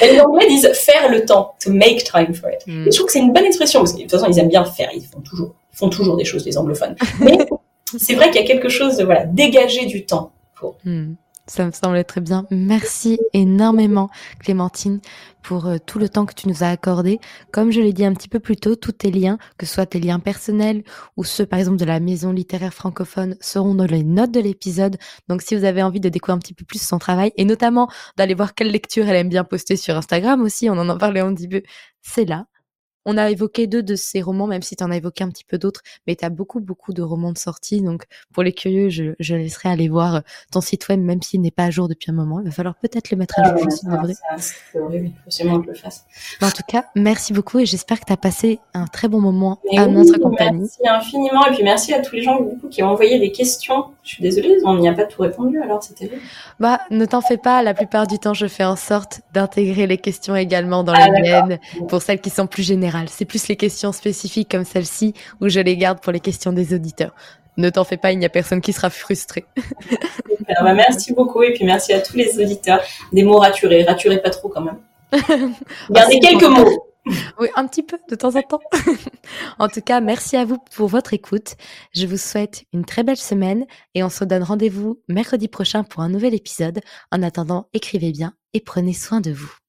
les Anglais disent faire le temps, to make time for it. Hmm. je trouve que c'est une bonne expression parce que de toute façon ils aiment bien faire, ils font toujours, font toujours des choses les anglophones. Mais c'est vrai qu'il y a quelque chose de voilà, dégager du temps pour. Hmm. Ça me semblait très bien. Merci énormément, Clémentine, pour euh, tout le temps que tu nous as accordé. Comme je l'ai dit un petit peu plus tôt, tous tes liens, que ce soit tes liens personnels ou ceux, par exemple, de la Maison littéraire francophone, seront dans les notes de l'épisode. Donc, si vous avez envie de découvrir un petit peu plus son travail et notamment d'aller voir quelle lecture elle aime bien poster sur Instagram aussi, on en a parlé un petit peu, c'est là. On a évoqué deux de ces romans, même si tu en as évoqué un petit peu d'autres, mais tu as beaucoup, beaucoup de romans de sortie. Donc, pour les curieux, je, je laisserai aller voir euh, ton site web, même s'il n'est pas à jour depuis un moment. Il va falloir peut-être le mettre à jour, horrible, que je le fasse. en tout cas, merci beaucoup et j'espère que tu as passé un très bon moment à notre compagnie. Merci infiniment et puis merci à tous les gens qui ont envoyé des questions. Je suis désolée, on n'y a pas tout répondu, alors c'était Bah, ne t'en fais pas, la plupart du temps, je fais en sorte d'intégrer les questions également dans ah, les miennes, pour celles qui sont plus générales c'est plus les questions spécifiques comme celle-ci où je les garde pour les questions des auditeurs. Ne t'en fais pas, il n'y a personne qui sera frustré. Bah, merci beaucoup et puis merci à tous les auditeurs. Des mots raturés, raturez pas trop quand même. Gardez quelques mots. Oui, un petit peu, de temps en temps. en tout cas, merci à vous pour votre écoute. Je vous souhaite une très belle semaine et on se donne rendez-vous mercredi prochain pour un nouvel épisode. En attendant, écrivez bien et prenez soin de vous.